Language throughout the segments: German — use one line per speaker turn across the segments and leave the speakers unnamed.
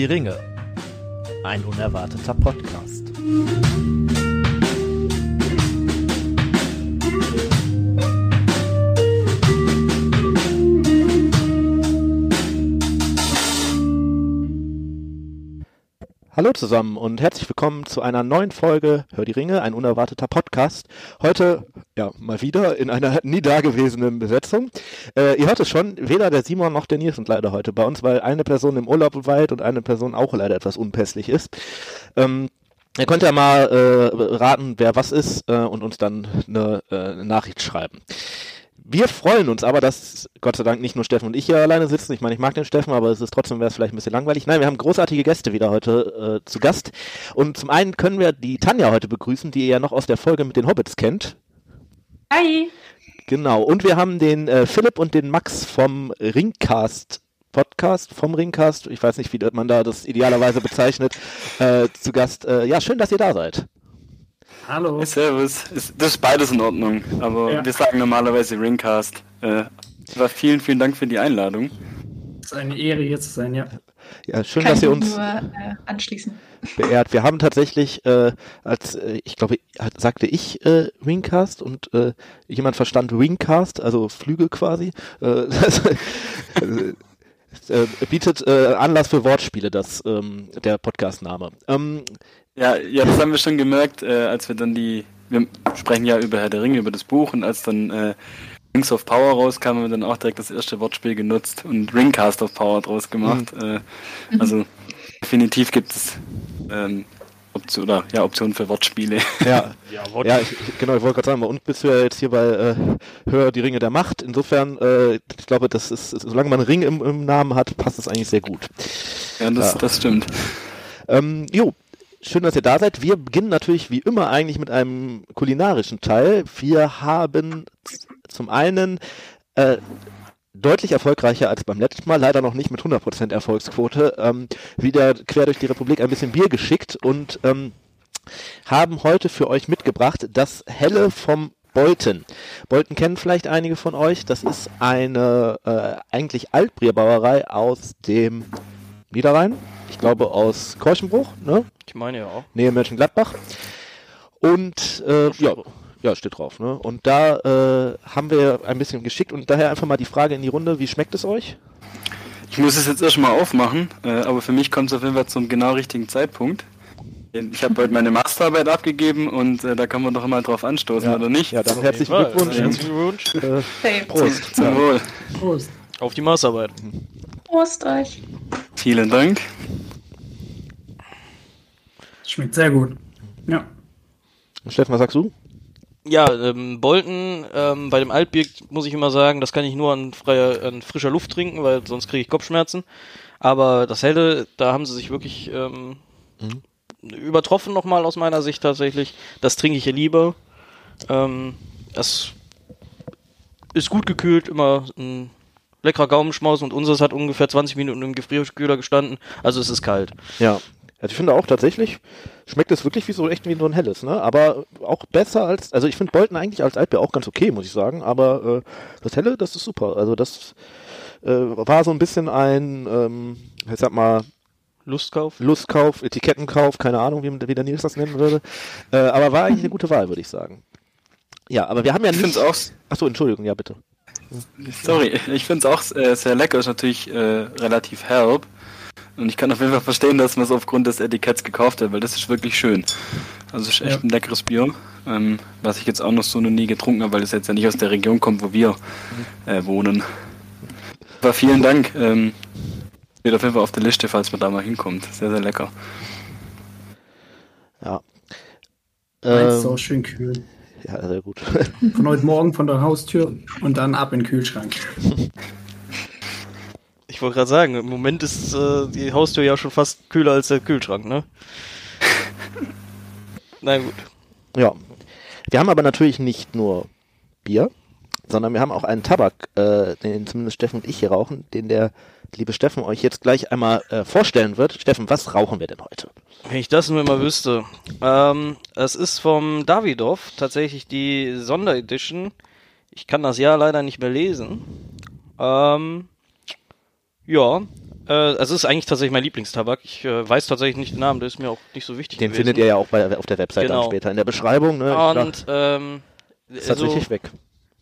Die Ringe. Ein unerwarteter Podcast. Hallo zusammen und herzlich willkommen zu einer neuen Folge Hör die Ringe, ein unerwarteter Podcast. Heute, ja, mal wieder in einer nie dagewesenen Besetzung. Äh, ihr hört es schon, weder der Simon noch der Nils sind leider heute bei uns, weil eine Person im Urlaub weilt und eine Person auch leider etwas unpässlich ist. Ähm, Ihr könnt ja mal äh, raten, wer was ist äh, und uns dann eine, äh, eine Nachricht schreiben. Wir freuen uns aber, dass Gott sei Dank nicht nur Steffen und ich hier alleine sitzen. Ich meine, ich mag den Steffen, aber es ist trotzdem wäre es vielleicht ein bisschen langweilig. Nein, wir haben großartige Gäste wieder heute äh, zu Gast. Und zum einen können wir die Tanja heute begrüßen, die ihr ja noch aus der Folge mit den Hobbits kennt.
Hi.
Genau. Und wir haben den äh, Philipp und den Max vom Ringcast Podcast, vom Ringcast. Ich weiß nicht, wie man da das idealerweise bezeichnet, äh, zu Gast. Äh, ja, schön, dass ihr da seid.
Hallo. Servus. Das ist beides in Ordnung, aber ja. wir sagen normalerweise Ringcast. Äh, vielen, vielen Dank für die Einladung.
Es ist eine Ehre, hier zu sein, ja.
Ja, schön, Kann dass ihr uns
nur, äh, anschließen.
beehrt. Wir haben tatsächlich, äh, als äh, ich glaube, sagte ich äh, Wingcast und äh, jemand verstand Wingcast, also Flüge quasi. Äh, das, äh, bietet äh, Anlass für Wortspiele, das ähm, der Podcastname. Ähm,
ja, ja, das haben wir schon gemerkt, äh, als wir dann die, wir sprechen ja über Herr der Ringe, über das Buch und als dann äh, Rings of Power rauskam, haben wir dann auch direkt das erste Wortspiel genutzt und Ringcast of Power draus gemacht. Mhm. Äh, also definitiv gibt es ähm, Option, oder, ja, Optionen für Wortspiele.
Ja, ja, Wort ja ich, genau, ich wollte gerade sagen, und bist du ja jetzt hier bei äh, Hör die Ringe der Macht. Insofern, äh, ich glaube, das ist, solange man einen Ring im, im Namen hat, passt das eigentlich sehr gut.
Ja, das, ja. das stimmt.
Ähm, jo, schön, dass ihr da seid. Wir beginnen natürlich wie immer eigentlich mit einem kulinarischen Teil. Wir haben zum einen äh, deutlich erfolgreicher als beim letzten Mal, leider noch nicht mit 100% Erfolgsquote, ähm, wieder quer durch die Republik ein bisschen Bier geschickt und ähm, haben heute für euch mitgebracht das Helle vom Bolten. Bolten kennen vielleicht einige von euch. Das ist eine äh, eigentlich Altbierbrauerei aus dem Niederrhein. Ich glaube aus Korchenbruch, ne?
Ich meine ja auch.
Nähe Mönchengladbach. Und äh, ja, ja, steht drauf. Ne? Und da äh, haben wir ein bisschen geschickt und daher einfach mal die Frage in die Runde, wie schmeckt es euch?
Ich muss es jetzt erstmal aufmachen, äh, aber für mich kommt es auf jeden Fall zum genau richtigen Zeitpunkt. Ich habe heute meine Masterarbeit abgegeben und äh, da kann man doch immer drauf anstoßen,
ja.
oder nicht?
Ja, dann herzlichen Glückwunsch. Herzlichen Glückwunsch.
Äh, Prost. Zum, Wohl.
Prost.
Auf die Masterarbeit.
Prost euch.
Vielen Dank.
Schmeckt sehr gut. Ja.
Steffen, was sagst du?
Ja, ähm, Bolton, ähm, bei dem Altbier muss ich immer sagen, das kann ich nur an, freier, an frischer Luft trinken, weil sonst kriege ich Kopfschmerzen. Aber das Helle, da haben sie sich wirklich ähm, mhm. übertroffen nochmal aus meiner Sicht tatsächlich. Das trinke ich hier lieber. Ähm, das ist gut gekühlt, immer ein leckerer Gaumenschmaus und unseres hat ungefähr 20 Minuten im Gefrierkühler gestanden, also es ist kalt.
Ja, also ich finde auch tatsächlich, schmeckt es wirklich wie so echt wie so ein helles, ne? Aber auch besser als, also ich finde Bolton eigentlich als Altbier auch ganz okay, muss ich sagen. Aber äh, das helle, das ist super. Also das äh, war so ein bisschen ein, ähm, ich sag mal,
Lustkauf?
Lustkauf, Etikettenkauf, keine Ahnung, wie, wie der Nils das nennen würde. Äh, aber war eigentlich eine gute Wahl, würde ich sagen. Ja, aber wir haben ja
nicht. Ich finde auch.
Achso, Entschuldigung, ja bitte.
Sorry, ich finde es auch äh, sehr lecker, ist natürlich äh, relativ herb. Und ich kann auf jeden Fall verstehen, dass man es aufgrund des Etiketts gekauft hat, weil das ist wirklich schön. Also es ist echt ja. ein leckeres Bier, ähm, was ich jetzt auch noch so noch nie getrunken habe, weil es jetzt ja nicht aus der Region kommt, wo wir äh, wohnen. Aber vielen Dank. Ähm, steht auf jeden Fall auf der Liste, falls man da mal hinkommt. Sehr, sehr lecker.
Ja.
Ähm, ist auch schön kühl.
Ja, sehr gut.
Von heute Morgen von der Haustür und dann ab in den Kühlschrank.
Ich wollte gerade sagen, im Moment ist äh, die Haustür ja schon fast kühler als der Kühlschrank, ne? Na gut.
Ja. Wir haben aber natürlich nicht nur Bier, sondern wir haben auch einen Tabak, äh, den zumindest Steffen und ich hier rauchen, den der liebe Steffen euch jetzt gleich einmal äh, vorstellen wird. Steffen, was rauchen wir denn heute?
Wenn ich das nur mal wüsste. Ähm, es ist vom Davidoff tatsächlich die Sonderedition. Ich kann das Jahr leider nicht mehr lesen. Ähm, ja, Äh, also es ist eigentlich tatsächlich mein Lieblingstabak. Ich äh, weiß tatsächlich nicht den Namen, der ist mir auch nicht so wichtig.
Den
gewesen.
findet ihr ja auch bei, auf der Website
Genau.
dann später in der Beschreibung. Ne?
Und ähm,
Ist
also,
tatsächlich weg.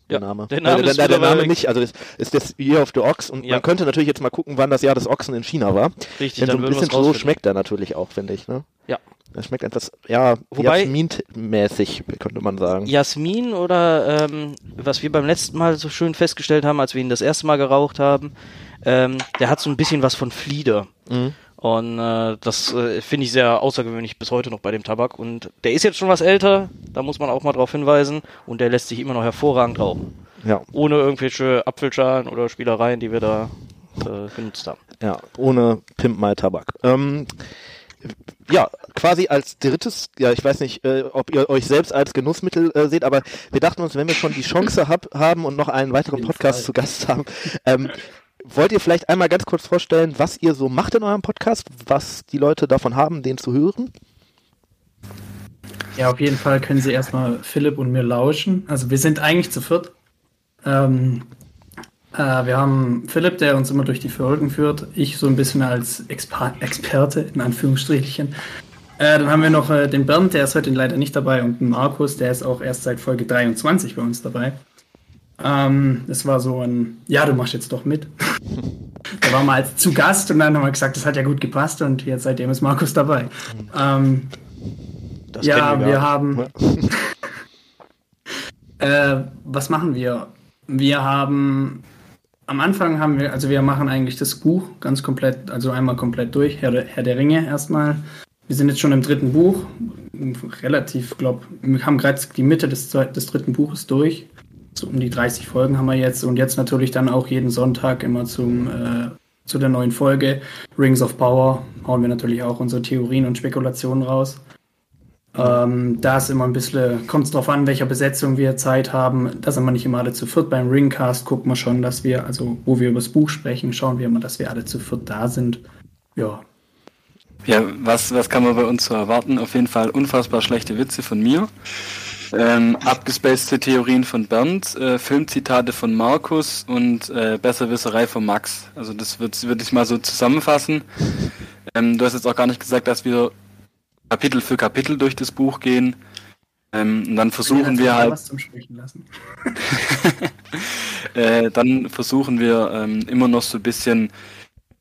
Der
ja,
Name.
der Name
äh, der,
ist
der, Name nicht, also das ist das Year of the Ox und
Ja.
man könnte natürlich jetzt mal gucken, wann das Jahr des Ochsen in China war.
richtig,
Denn so ein bisschen so schmeckt er natürlich auch, finde ich. Ne?
Ja.
Er schmeckt etwas, ja,
Wobei-
Jasmin-mäßig, könnte man sagen.
Jasmin oder ähm, was wir beim letzten Mal so schön festgestellt haben, als wir ihn das erste Mal geraucht haben, ähm, der hat so ein bisschen was von Flieder.
Mhm.
Und äh, das äh, finde ich sehr außergewöhnlich bis heute noch bei dem Tabak. Und der ist jetzt schon was älter, da muss man auch mal drauf hinweisen. Und der lässt sich immer noch hervorragend rauchen.
Ja,
Ohne irgendwelche Apfelschalen oder Spielereien, die wir da äh, genutzt haben.
ja, ohne Pimp My Tabak. Ähm, ja, quasi als drittes, ja, ich weiß nicht, äh, ob ihr euch selbst als Genussmittel äh, seht, aber wir dachten uns, wenn wir schon die Chance hab, haben und noch einen weiteren Podcast zu Gast haben, ähm, wollt ihr vielleicht einmal ganz kurz vorstellen, was ihr so macht in eurem Podcast, was die Leute davon haben, den zu hören?
Ja, auf jeden Fall können Sie erstmal Philipp und mir lauschen. Also wir sind eigentlich zu viert. Ähm, äh, wir haben Philipp, der uns immer durch die Folgen führt. Ich so ein bisschen als Expa Experte, in Anführungsstrichen. Äh, dann haben wir noch äh, den Bernd, der ist heute leider nicht dabei, und den Markus, der ist auch erst seit Folge 23 bei uns dabei. Ähm, das war so ein, ja, du machst jetzt doch mit. da waren wir als zu Gast und dann haben wir gesagt, das hat ja gut gepasst und jetzt seitdem ist Markus dabei. Ähm, ja, wir,
gar
haben. Äh, was machen wir? Wir haben. Am Anfang haben wir, also wir machen eigentlich das Buch ganz komplett, also einmal komplett durch, Herr, der- Herr der Ringe erstmal. Wir sind jetzt schon im dritten Buch, relativ, glaub, wir haben gerade die Mitte des, des dritten Buches durch. So um die 30 Folgen haben wir jetzt und jetzt natürlich dann auch jeden Sonntag immer zum, äh, zu der neuen Folge Rings of Power hauen wir natürlich auch unsere Theorien und Spekulationen raus. Ähm, da ist immer ein bisschen, kommt es drauf an, welcher Besetzung wir Zeit haben. Da sind wir nicht immer alle zu viert. Beim Ringcast gucken wir schon, dass wir, also wo wir über das Buch sprechen, schauen wir immer, dass wir alle zu viert da sind. Ja.
Ja, was, was kann man bei uns so erwarten? Auf jeden Fall unfassbar schlechte Witze von mir. Ähm, abgespacete Theorien von Bernd, äh, Filmzitate von Markus und äh, Besserwisserei von Max. Also das würde ich mal so zusammenfassen. Ähm, du hast jetzt auch gar nicht gesagt, dass wir Kapitel für Kapitel durch das Buch gehen. Ähm, und dann versuchen wir halt äh, dann versuchen wir ähm, immer noch so ein bisschen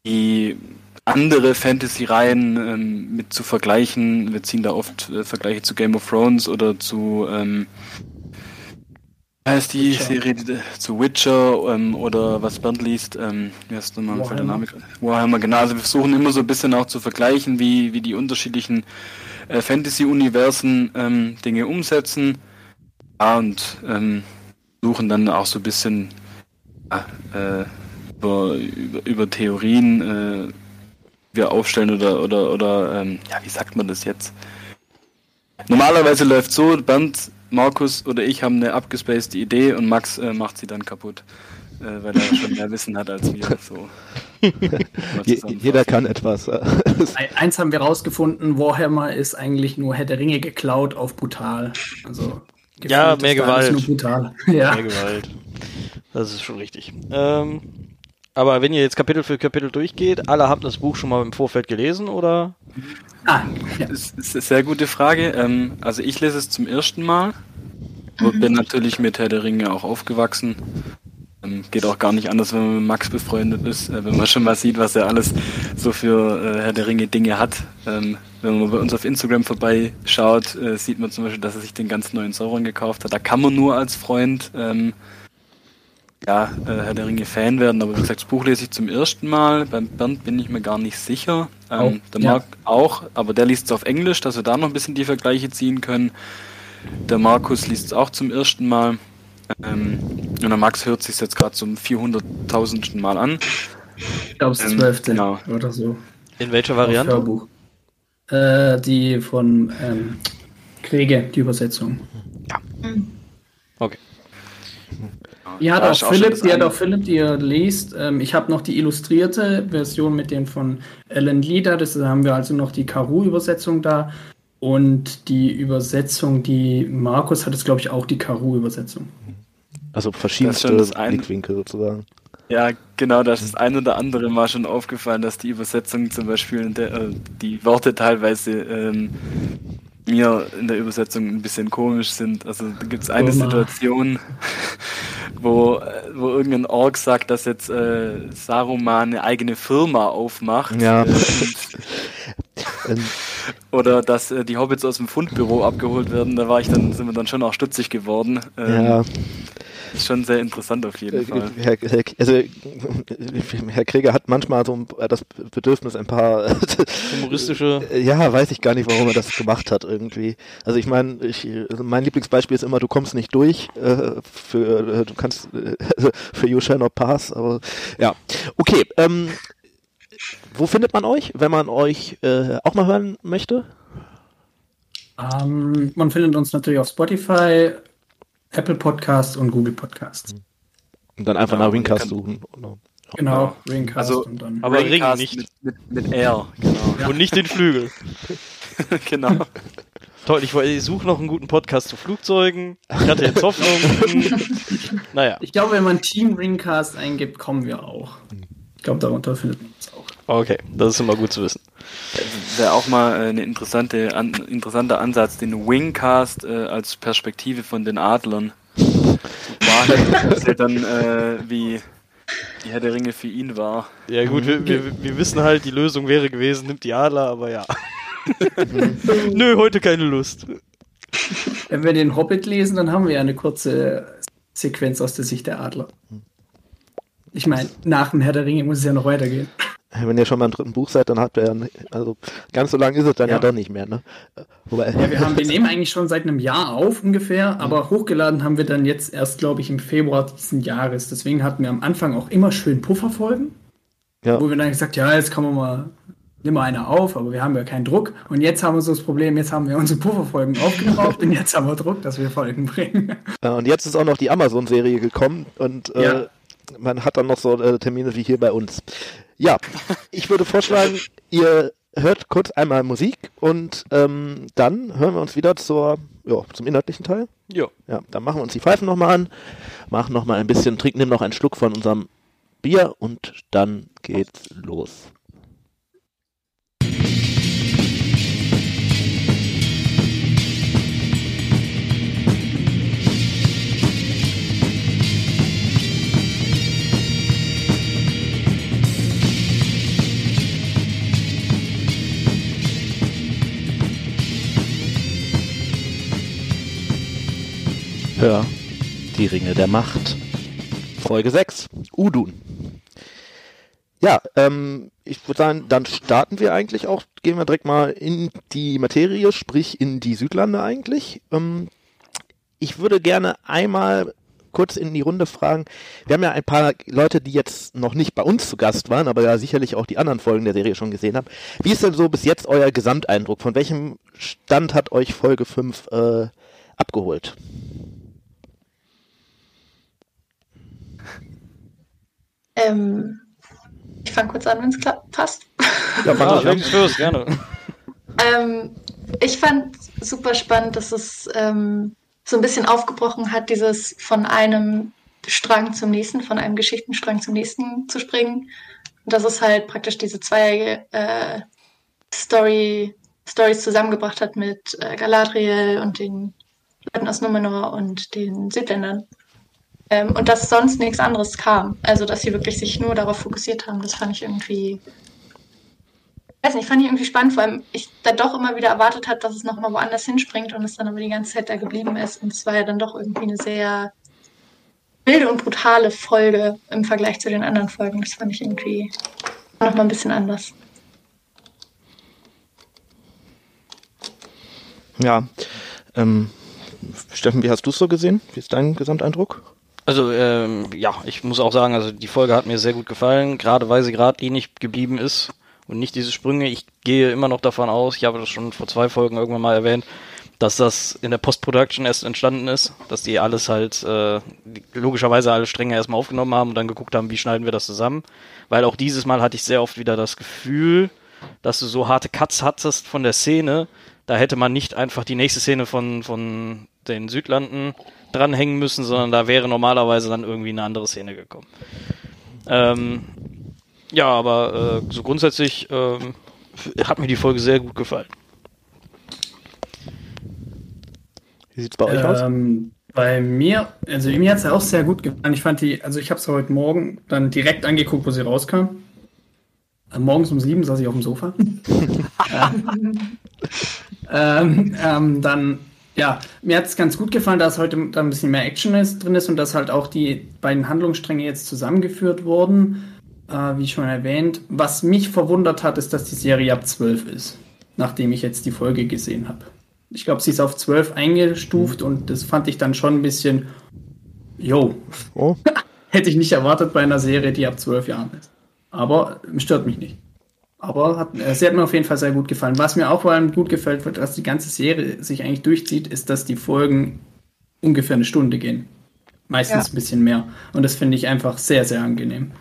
die andere Fantasy-Reihen ähm, mit zu vergleichen. Wir ziehen da oft äh, Vergleiche zu Game of Thrones oder zu ähm, wie heißt die
Witcher.
Serie die, zu Witcher ähm, oder was Bernd liest, ähm, wie heißt nochmal
Warhammer.
Warhammer, genau. Also wir versuchen immer so ein bisschen auch zu vergleichen, wie, wie die unterschiedlichen äh, Fantasy-Universen ähm, Dinge umsetzen. Ja, und ähm, suchen dann auch so ein bisschen äh, über, über, über Theorien äh, wir aufstellen oder oder oder ähm, ja wie sagt man das jetzt? Normalerweise läuft so, Bernd, Markus oder ich haben eine abgespacede Idee und Max äh, macht sie dann kaputt, äh, weil er schon mehr Wissen hat als wir. So.
Je, jeder kann etwas.
Ein- Eins haben wir rausgefunden, Warhammer ist eigentlich nur Herr der Ringe geklaut auf brutal. Also
Ja, mehr Gewalt.
Nur brutal. Ja.
Mehr Gewalt. Das ist schon richtig. Ähm, aber wenn ihr jetzt Kapitel für Kapitel durchgeht, alle habt das Buch schon mal im Vorfeld gelesen oder?
Ah, ja.
Das ist eine sehr gute Frage. Ähm, also ich lese es zum ersten Mal. Und bin natürlich mit Herr der Ringe auch aufgewachsen. Ähm, geht auch gar nicht anders, wenn man mit Max befreundet ist, äh, wenn man schon mal sieht, was er alles so für äh, Herr der Ringe Dinge hat. Ähm, wenn man bei uns auf Instagram vorbeischaut, äh, sieht man zum Beispiel, dass er sich den ganz neuen Sauron gekauft hat. Da kann man nur als Freund ähm, ja, äh, Herr der Ringe Fan werden, aber wie gesagt, das Buch lese ich zum ersten Mal. Beim Bernd bin ich mir gar nicht sicher. Ähm,
Auch,
der
ja.
Marc auch, aber der liest es auf Englisch, dass wir da noch ein bisschen die Vergleiche ziehen können. Der Markus liest es auch zum ersten Mal. Ähm, und der Max hört sich jetzt gerade zum 400.000. Mal an.
Ich glaube, es ist
Ähm,
12.
genau.
oder so.
In welcher Variante?
Hörbuch. Äh, die von ähm, Kriege, die Übersetzung.
Okay.
Die hat
Da
auch Philipp,
das
die hat auch Philipp, die ihr liest. Ähm, ich habe noch die illustrierte Version mit den von Alan Lee da. Das da haben wir also noch die Karu-Übersetzung da. Und die Übersetzung, die Markus hat, ist glaube ich auch die Karu-Übersetzung.
Also
Das
verschiedenste
das eine.
Blickwinkel sozusagen.
Ja, genau, das ist ein oder andere Mal schon aufgefallen, dass die Übersetzung zum Beispiel, der, äh, die Worte teilweise ähm, mir in der Übersetzung ein bisschen komisch sind. Also da gibt es eine
Oma.
Situation, wo, wo irgendein Ork sagt, dass jetzt äh, Saruman eine eigene Firma aufmacht.
Ja.
Oder dass äh, die Hobbits aus dem Fundbüro abgeholt werden. Da war ich dann, sind wir dann schon auch stutzig geworden. Ähm,
ja,
schon sehr interessant auf jeden Fall.
Herr, Herr, also, Herr Krieger hat manchmal so das Bedürfnis, ein paar
Humoristische.
Ja, weiß ich gar nicht, warum er das gemacht hat irgendwie. Also ich meine, ich, also mein Lieblingsbeispiel ist immer, du kommst nicht durch äh, für, äh, du kannst äh, also für You Shall Not Pass, aber ja. Okay, ähm, wo findet man euch, wenn man euch äh, auch mal hören möchte?
Ähm, man findet uns natürlich auf Spotify, Apple Podcasts und Google Podcasts.
Und dann einfach
Ja,
nach
kann-
suchen. Oder?
Genau, Ringcast
Also-
und dann.
Aber Ring
Raycast
nicht.
Mit, mit, mit R, genau.
Und nicht den Flügel.
genau.
Toll, ich, ich suche noch einen guten Podcast zu Flugzeugen. Ich hatte jetzt Hoffnung. Naja,
Ich glaube, wenn man Team Ringcast eingibt, kommen wir auch. Ich glaube, darunter findet man.
Okay, das ist immer gut zu wissen.
Wäre auch mal äh, eine interessante, an, interessanter Ansatz, den Wingcast äh, als Perspektive von den Adlern. Quasi erzählt dann, äh, wie die Herr der Ringe für ihn war.
Ja gut, wir, wir, wir wissen halt, die Lösung wäre gewesen, nimmt die Adler, aber ja. Nö, heute keine Lust.
Wenn wir den Hobbit lesen, dann haben wir ja eine kurze Sequenz aus der Sicht der Adler. Ich meine, nach dem Herr der Ringe muss es ja noch weitergehen.
Wenn ihr schon beim dritten Buch seid, dann habt ihr ja, also ganz so lang ist es dann ja,
Ja.
doch nicht mehr, ne? Wobei,
Ja, wir, haben, wir nehmen eigentlich schon seit einem Jahr auf ungefähr, aber hochgeladen haben wir dann jetzt erst, glaube ich, im Februar diesen Jahres. Deswegen hatten wir am Anfang auch immer schön Pufferfolgen,
ja.
wo wir dann gesagt, ja, jetzt kann man mal, nimm mal eine auf, aber wir haben ja keinen Druck. Und jetzt haben wir so das Problem, jetzt haben wir unsere Pufferfolgen aufgebraucht und jetzt haben wir Druck, dass wir Folgen bringen.
Und jetzt ist auch noch die Amazon-Serie gekommen und äh,
Ja.
man hat dann noch so äh, Termine wie hier bei uns. Ja, ich würde vorschlagen, ihr hört kurz einmal Musik und ähm, dann hören wir uns wieder zur, ja, zum inhaltlichen Teil.
Ja.
Ja, dann machen wir uns die Pfeifen nochmal an, machen nochmal ein bisschen, trinken nehmen noch einen Schluck von unserem Bier und dann geht's los. Hör die Ringe der Macht. Folge 6. Udun. Ja, ähm, ich würde sagen, dann starten wir eigentlich auch, gehen wir direkt mal in die Materie, sprich in die Südlande eigentlich. Ähm, ich würde gerne einmal kurz in die Runde fragen. Wir haben ja ein paar Leute, die jetzt noch nicht bei uns zu Gast waren, aber ja sicherlich auch die anderen Folgen der Serie schon gesehen haben. Wie ist denn so bis jetzt euer Gesamteindruck? Von welchem Stand hat euch Folge 5 äh, abgeholt?
Ähm, ich fange kurz an, wenn es passt.
Ja, fand
Ja,
ich
first, gerne.
Ähm, ich fand super spannend, dass es ähm, so ein bisschen aufgebrochen hat, dieses von einem Strang zum nächsten, von einem Geschichtenstrang zum nächsten zu springen. Und dass es halt praktisch diese zwei äh, Story, Stories zusammengebracht hat mit äh, Galadriel und den Leuten aus Numenor und den Südländern. Ähm, und dass sonst nichts anderes kam. Also, dass sie wirklich sich nur darauf fokussiert haben, das fand ich irgendwie weiß nicht, fand ich irgendwie spannend, weil ich da doch immer wieder erwartet habe, dass es nochmal woanders hinspringt und es dann aber die ganze Zeit da geblieben ist. Und es war ja dann doch irgendwie eine sehr wilde und brutale Folge im Vergleich zu den anderen Folgen. Das fand ich irgendwie nochmal ein bisschen anders.
Ja. Ähm, Steffen, wie hast du es so gesehen? Wie ist dein Gesamteindruck?
Also ähm, ja, ich muss auch sagen, also die Folge hat mir sehr gut gefallen, gerade weil sie gerade ähnlich geblieben ist und nicht diese Sprünge. Ich gehe immer noch davon aus, ich habe das schon vor zwei Folgen irgendwann mal erwähnt, dass das in der Post-Production erst entstanden ist, dass die alles halt äh, logischerweise alle Stränge erstmal aufgenommen haben und dann geguckt haben, wie schneiden wir das zusammen. Weil auch dieses Mal hatte ich sehr oft wieder das Gefühl, dass du so harte Cuts hattest von der Szene. Da hätte man nicht einfach die nächste Szene von, von den Südlanden dranhängen müssen, sondern da wäre normalerweise dann irgendwie eine andere Szene gekommen. Ähm, ja, aber äh, so grundsätzlich ähm, hat mir die Folge sehr gut gefallen.
Wie sieht's bei euch aus?
Ähm, bei mir, also mir hat es auch sehr gut gefallen. Ich fand die, also ich habe es heute Morgen dann direkt angeguckt, wo sie rauskam. Äh, morgens um sieben saß ich auf dem Sofa. ähm, ähm, dann, ja, mir hat es ganz gut gefallen, dass heute da ein bisschen mehr Action ist, drin ist und dass halt auch die beiden Handlungsstränge jetzt zusammengeführt wurden, äh, wie schon erwähnt. Was mich verwundert hat, ist, dass die Serie ab 12 ist, nachdem ich jetzt die Folge gesehen habe. Ich glaube, sie ist auf 12 eingestuft und das fand ich dann schon ein bisschen, yo,
Oh,
hätte ich nicht erwartet bei einer Serie, die ab 12 Jahren ist. Aber stört mich nicht. Aber hat, äh, sie hat mir auf jeden Fall sehr gut gefallen. Was mir auch vor allem gut gefällt, dass die ganze Serie sich eigentlich durchzieht, ist, dass die Folgen ungefähr eine Stunde gehen. Meistens
Ja.
ein bisschen mehr. Und das finde ich einfach sehr, sehr angenehm.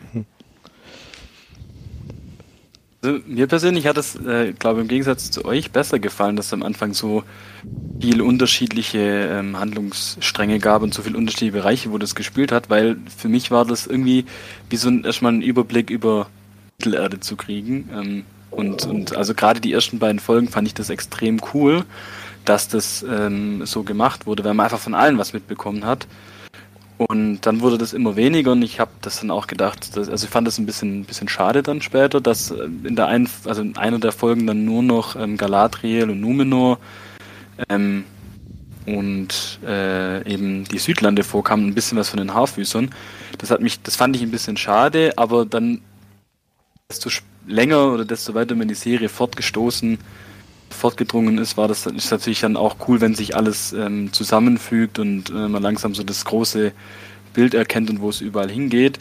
Also, mir persönlich hat es, äh, glaube im Gegensatz zu euch besser gefallen, dass es am Anfang so viel unterschiedliche ähm, Handlungsstränge gab und so viele unterschiedliche Bereiche, wo das gespielt hat, weil für mich war das irgendwie wie so ein, erstmal einen Überblick über Mittelerde zu kriegen. Ähm, und, und also gerade die ersten beiden Folgen fand ich das extrem cool, dass das ähm, so gemacht wurde, weil man einfach von allen was mitbekommen hat. Und dann wurde das immer weniger und ich habe das dann auch gedacht, dass, also ich fand das ein bisschen, bisschen schade dann später, dass äh, in der einen, also in einer der Folgen dann nur noch ähm, Galadriel und Numenor ähm, und äh, eben die Südlande vorkamen, ein bisschen was von den Haarfüßern. Das hat mich, das fand ich ein bisschen schade, aber dann desto länger oder desto weiter man die Serie fortgestoßen, fortgedrungen ist, war das ist natürlich dann auch cool, wenn sich alles ähm, zusammenfügt und äh, man langsam so das große Bild erkennt und wo es überall hingeht.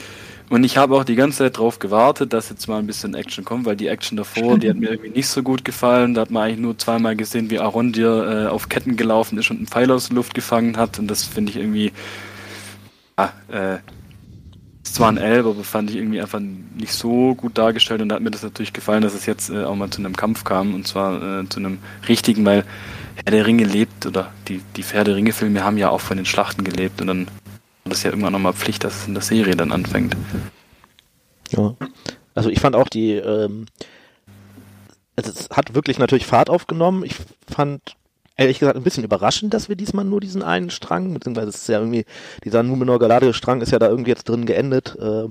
Und ich habe auch die ganze Zeit darauf gewartet, dass jetzt mal ein bisschen Action kommt, weil die Action davor, die hat mir irgendwie nicht so gut gefallen. Da hat man eigentlich nur zweimal gesehen, wie Arondir äh, auf Ketten gelaufen ist und einen Pfeil aus der Luft gefangen hat. Und das finde ich irgendwie, ja, äh, ist zwar ein Elb, aber fand ich irgendwie einfach nicht so gut dargestellt und da hat mir das natürlich gefallen, dass es jetzt äh, auch mal zu einem Kampf kam und zwar äh, zu einem richtigen, weil Herr der Ringe lebt oder die, die Herr der Ringe-Filme haben ja auch von den Schlachten gelebt und dann war das ja irgendwann nochmal Pflicht, dass es in der Serie dann anfängt.
Ja. Also ich fand auch die, ähm, also es hat wirklich natürlich Fahrt aufgenommen. Ich fand ehrlich gesagt ein bisschen überraschend, dass wir diesmal nur diesen einen Strang, beziehungsweise es ist ja irgendwie, dieser Numenor Galadriel Strang ist ja da irgendwie jetzt drin geendet, äh,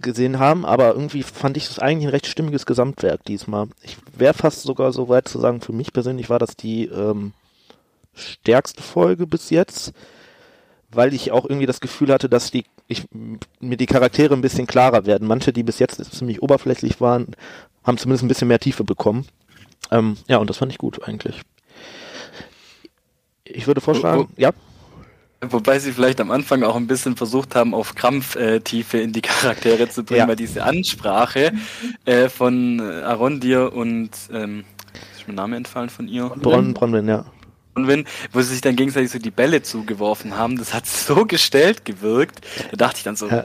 gesehen haben, aber irgendwie fand ich es eigentlich ein recht stimmiges Gesamtwerk diesmal. Ich wäre fast sogar so weit zu sagen, für mich persönlich war das die ähm, stärkste Folge bis jetzt, weil ich auch irgendwie das Gefühl hatte, dass die ich, mir die Charaktere ein bisschen klarer werden. Manche, die bis jetzt ziemlich oberflächlich waren, haben zumindest ein bisschen mehr Tiefe bekommen. Ähm, ja, und das fand ich gut eigentlich. Ich würde vorschlagen,
oh.
ja,
Wobei sie vielleicht am Anfang auch ein bisschen versucht haben, auf Krampf äh, Tiefe in die Charaktere zu bringen,
Ja.
weil diese Ansprache äh, von Arondir und ähm, ist mir der Name entfallen von ihr?
Bronn, Bronwyn, ja.
Wenn, wo sie sich dann gegenseitig so die Bälle zugeworfen haben, das hat so gestellt gewirkt. Da dachte ich dann so,
Ja.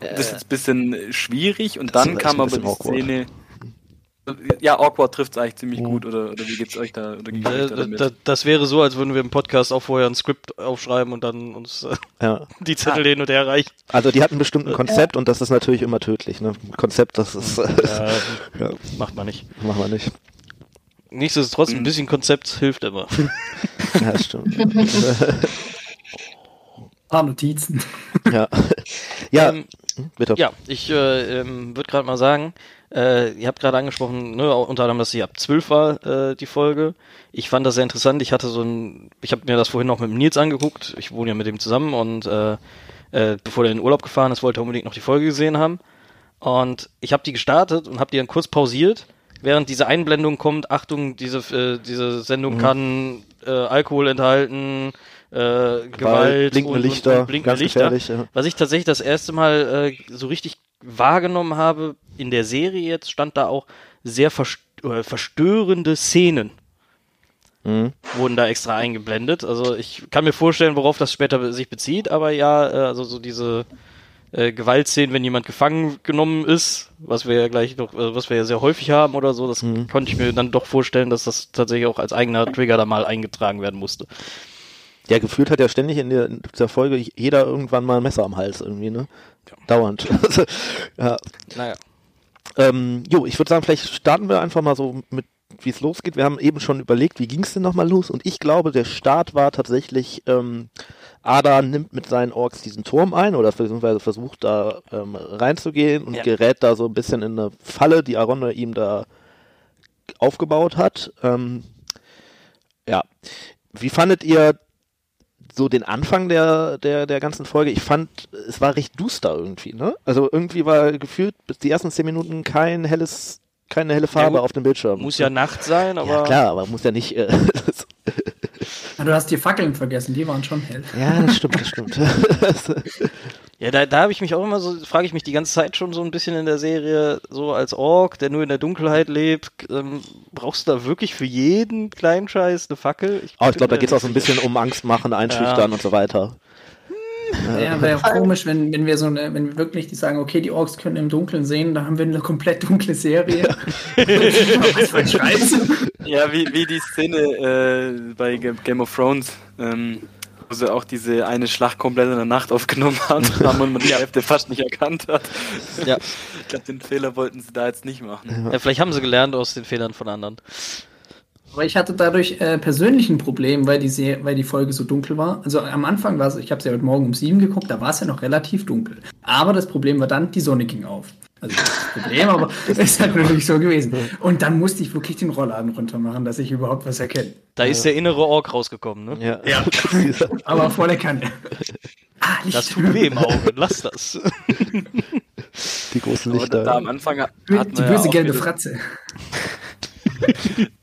das ist jetzt ein bisschen schwierig. Und
Das
dann kam aber die
awkward.
Szene. Ja, awkward trifft es eigentlich ziemlich
Mhm.
gut. Oder, oder wie geht's euch da? Oder
Äh,
euch da
da,
damit?
da, das wäre so, als würden wir im Podcast auch vorher ein Skript aufschreiben und dann uns äh,
ja.
die Zettel hin und her reichen.
Also die hatten bestimmt ein Konzept und das ist natürlich immer tödlich. Ne? Konzept, das ist, äh,
Äh,
ja,
macht man nicht.
machen wir nicht.
Nichtsdestotrotz,
Mhm.
ein bisschen Konzept hilft immer.
Ja, das stimmt.
paar Notizen.
ja. Ja,
Ähm,
bitte.
Ja, ich äh, ähm, würde gerade mal sagen, äh, ihr habt gerade angesprochen, ne, unter anderem, dass sie ab 12 war, äh, die Folge. Ich fand das sehr interessant. Ich hatte so ein, ich habe mir das vorhin noch mit dem Nils angeguckt. Ich wohne ja mit ihm zusammen und äh, äh, bevor er in den Urlaub gefahren ist, wollte er unbedingt noch die Folge gesehen haben. Und ich habe die gestartet und habe die dann kurz pausiert, während diese Einblendung kommt. Achtung, diese äh, diese Sendung
Mhm.
kann äh, Alkohol enthalten, äh, Gewalt,
blinkende
und,
Lichter,
und, blinkende
ganz
Lichter.
gefährlich. Ja.
Was ich tatsächlich das erste Mal äh, so richtig wahrgenommen habe in der Serie jetzt, stand da auch sehr verst äh, verstörende Szenen
Mhm.
wurden da extra eingeblendet. Also ich kann mir vorstellen, worauf das später sich bezieht, aber ja, äh, also so diese äh, Gewaltszenen, wenn jemand gefangen genommen ist, was wir ja gleich noch, äh, was wir ja sehr häufig haben oder so, das
Mhm.
konnte ich mir dann doch vorstellen, dass das tatsächlich auch als eigener Trigger da mal eingetragen werden musste.
Ja, gefühlt hat ja ständig in, der, in dieser Folge jeder irgendwann mal ein Messer am Hals irgendwie, ne? Ja. Dauernd. ja. Naja. Ähm, jo, ich würde sagen, vielleicht starten wir einfach mal so mit, wie es losgeht. Wir haben eben schon überlegt, wie ging es denn nochmal los? Und ich glaube, der Start war tatsächlich, ähm, Ada nimmt mit seinen Orks diesen Turm ein oder beziehungsweise versucht da ähm, reinzugehen und ja. gerät da so ein bisschen in eine Falle, die Aronne ihm da aufgebaut hat. Ähm, ja. Wie fandet ihr so den Anfang der, der, der ganzen Folge, ich fand, es war recht duster irgendwie, ne? Also irgendwie war gefühlt bis die ersten zehn Minuten kein helles, keine helle Farbe ja, auf dem Bildschirm.
Muss ja Nacht sein, aber.
Ja, klar, aber muss ja nicht. Äh,
ja, du hast die Fackeln vergessen, die waren schon hell.
Ja, das stimmt, das stimmt.
Ja, da, da habe ich mich auch immer so, frage ich mich die ganze Zeit schon so ein bisschen in der Serie, so als Ork, der nur in der Dunkelheit lebt, ähm, brauchst du da wirklich für jeden kleinen Scheiß eine Fackel?
Ich, oh, ich glaube, da geht es auch so ein bisschen um Angst machen, einschüchtern ja. und so weiter.
Ja, wäre auch komisch, wenn, wenn wir so eine, wenn wir wirklich die sagen, okay, die Orks können im Dunkeln sehen, dann haben wir eine komplett dunkle Serie.
Was für ein Scheiß. Ja, wie, wie die Szene äh, bei Game of Thrones. Ähm, wo sie auch diese eine Schlacht komplett in der Nacht aufgenommen haben, haben und man die Hälfte fast nicht erkannt hat. Ja. Ich glaube, den Fehler wollten sie da jetzt nicht machen.
Ja, vielleicht haben sie gelernt aus den Fehlern von anderen.
Aber ich hatte dadurch äh, persönlich ein Problem, weil die, Se weil die Folge so dunkel war. Also am Anfang war es, ich habe sie ja heute Morgen um sieben geguckt, da war es ja noch relativ dunkel. Aber das Problem war dann, die Sonne ging auf. Also das Problem, aber es ist halt natürlich so gewesen. Und dann musste ich wirklich den Rollladen runter machen, dass ich überhaupt was erkenne.
Da ist der innere Ork rausgekommen, ne?
Ja. ja. aber voller Kanne.
Ah, Licht. Das tut weh im Auge, lass das.
Die großen Lichter.
Da am Anfang hat
Die böse ja gelbe Fratze.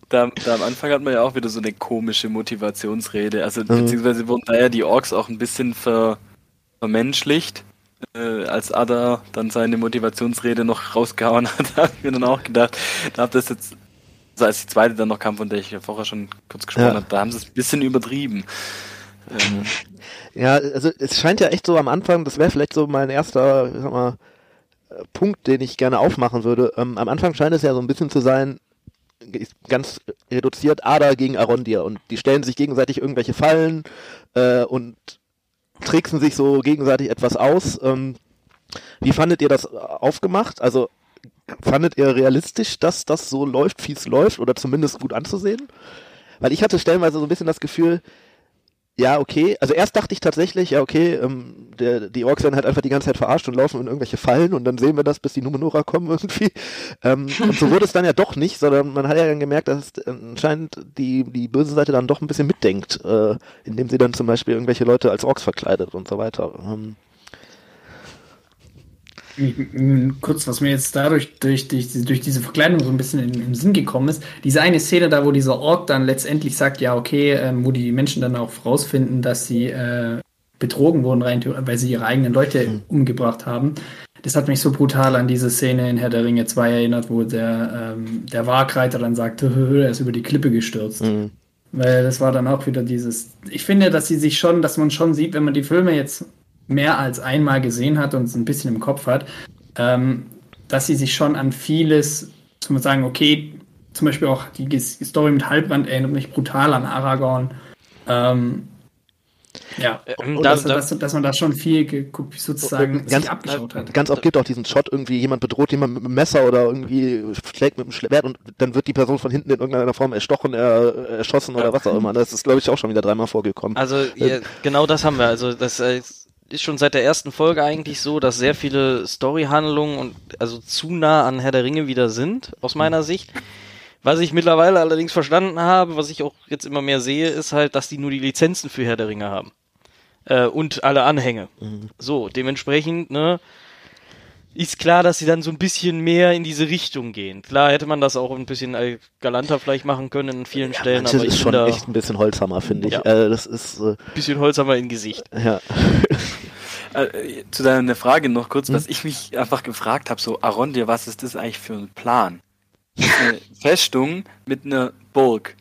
Da, da, am Anfang hat man ja auch wieder so eine komische Motivationsrede. Also, mhm. beziehungsweise wurden da ja die Orks auch ein bisschen ver, vermenschlicht äh, als Ada dann seine Motivationsrede noch rausgehauen hat, habe ich mir dann auch gedacht, da habe das jetzt, also als die zweite dann noch kam, von der ich ja vorher schon kurz gesprochen ja. habe, da haben sie es ein bisschen übertrieben.
Ähm. Ja, also es scheint ja echt so am Anfang, das wäre vielleicht so mein erster, sag mal, Punkt, den ich gerne aufmachen würde. Ähm, am Anfang scheint es ja so ein bisschen zu sein, ganz reduziert Ada gegen Arondir und die stellen sich gegenseitig irgendwelche Fallen äh, und tricksen sich so gegenseitig etwas aus. Ähm, wie fandet ihr das aufgemacht? Also fandet ihr realistisch, dass das so läuft, wie es läuft oder zumindest gut anzusehen? Weil ich hatte stellenweise so ein bisschen das Gefühl, ja, okay. Also erst dachte ich tatsächlich, ja, okay, ähm, der, die Orks werden halt einfach die ganze Zeit verarscht und laufen in irgendwelche Fallen und dann sehen wir das, bis die Numenora kommen irgendwie. Ähm, und so wurde es dann ja doch nicht, sondern man hat ja dann gemerkt, dass anscheinend die, die böse Seite dann doch ein bisschen mitdenkt, äh, indem sie dann zum Beispiel irgendwelche Leute als Orks verkleidet und so weiter. Ähm,
kurz, was mir jetzt dadurch durch, durch, durch diese Verkleidung so ein bisschen in, im Sinn gekommen ist, diese eine Szene da, wo dieser Ork dann letztendlich sagt, ja, okay, ähm, wo die Menschen dann auch rausfinden, dass sie äh, betrogen wurden, rein, weil sie ihre eigenen Leute mhm. umgebracht haben. Das hat mich so brutal an diese Szene in Herr der Ringe 2 erinnert, wo der, ähm, der Wagreiter dann sagt, er ist über die Klippe gestürzt. Mhm. Weil das war dann auch wieder dieses. Ich finde, dass sie sich schon, dass man schon sieht, wenn man die Filme jetzt mehr als einmal gesehen hat und es ein bisschen im Kopf hat, ähm, dass sie sich schon an vieles, zum sagen, okay, zum Beispiel auch die Story mit Halbrand erinnert mich brutal an Aragorn. Ähm, ja, ähm, da, dass, da, dass, dass, man da schon viel sozusagen
ganz,
abgeschaut hat.
Ganz oft gibt auch diesen Shot, irgendwie jemand bedroht jemand mit einem Messer oder irgendwie schlägt mit einem Schwert und dann wird die Person von hinten in irgendeiner Form erstochen, er, erschossen oder was auch immer. Das ist, glaube ich, auch schon wieder dreimal vorgekommen.
Also ja, genau das haben wir. Also das äh, ist schon seit der ersten Folge eigentlich so, dass sehr viele Storyhandlungen und also zu nah an Herr der Ringe wieder sind, aus meiner Sicht. Was ich mittlerweile allerdings verstanden habe, was ich auch jetzt immer mehr sehe, ist halt, dass die nur die Lizenzen für Herr der Ringe haben. Äh, und alle Anhänge. Mhm. So, dementsprechend, ne, ist klar, dass sie dann so ein bisschen mehr in diese Richtung gehen. Klar hätte man das auch ein bisschen galanter vielleicht machen können in vielen ja, Stellen,
aber ist schon da, echt ein bisschen Holzhammer, finde ich. Ja. Äh, das ist äh,
bisschen Holzhammer in Gesicht.
Ja.
äh, zu deiner Frage noch kurz, hm? was ich mich einfach gefragt habe, so Arondir, was ist das eigentlich für ein Plan? Eine Festung mit einer Burg.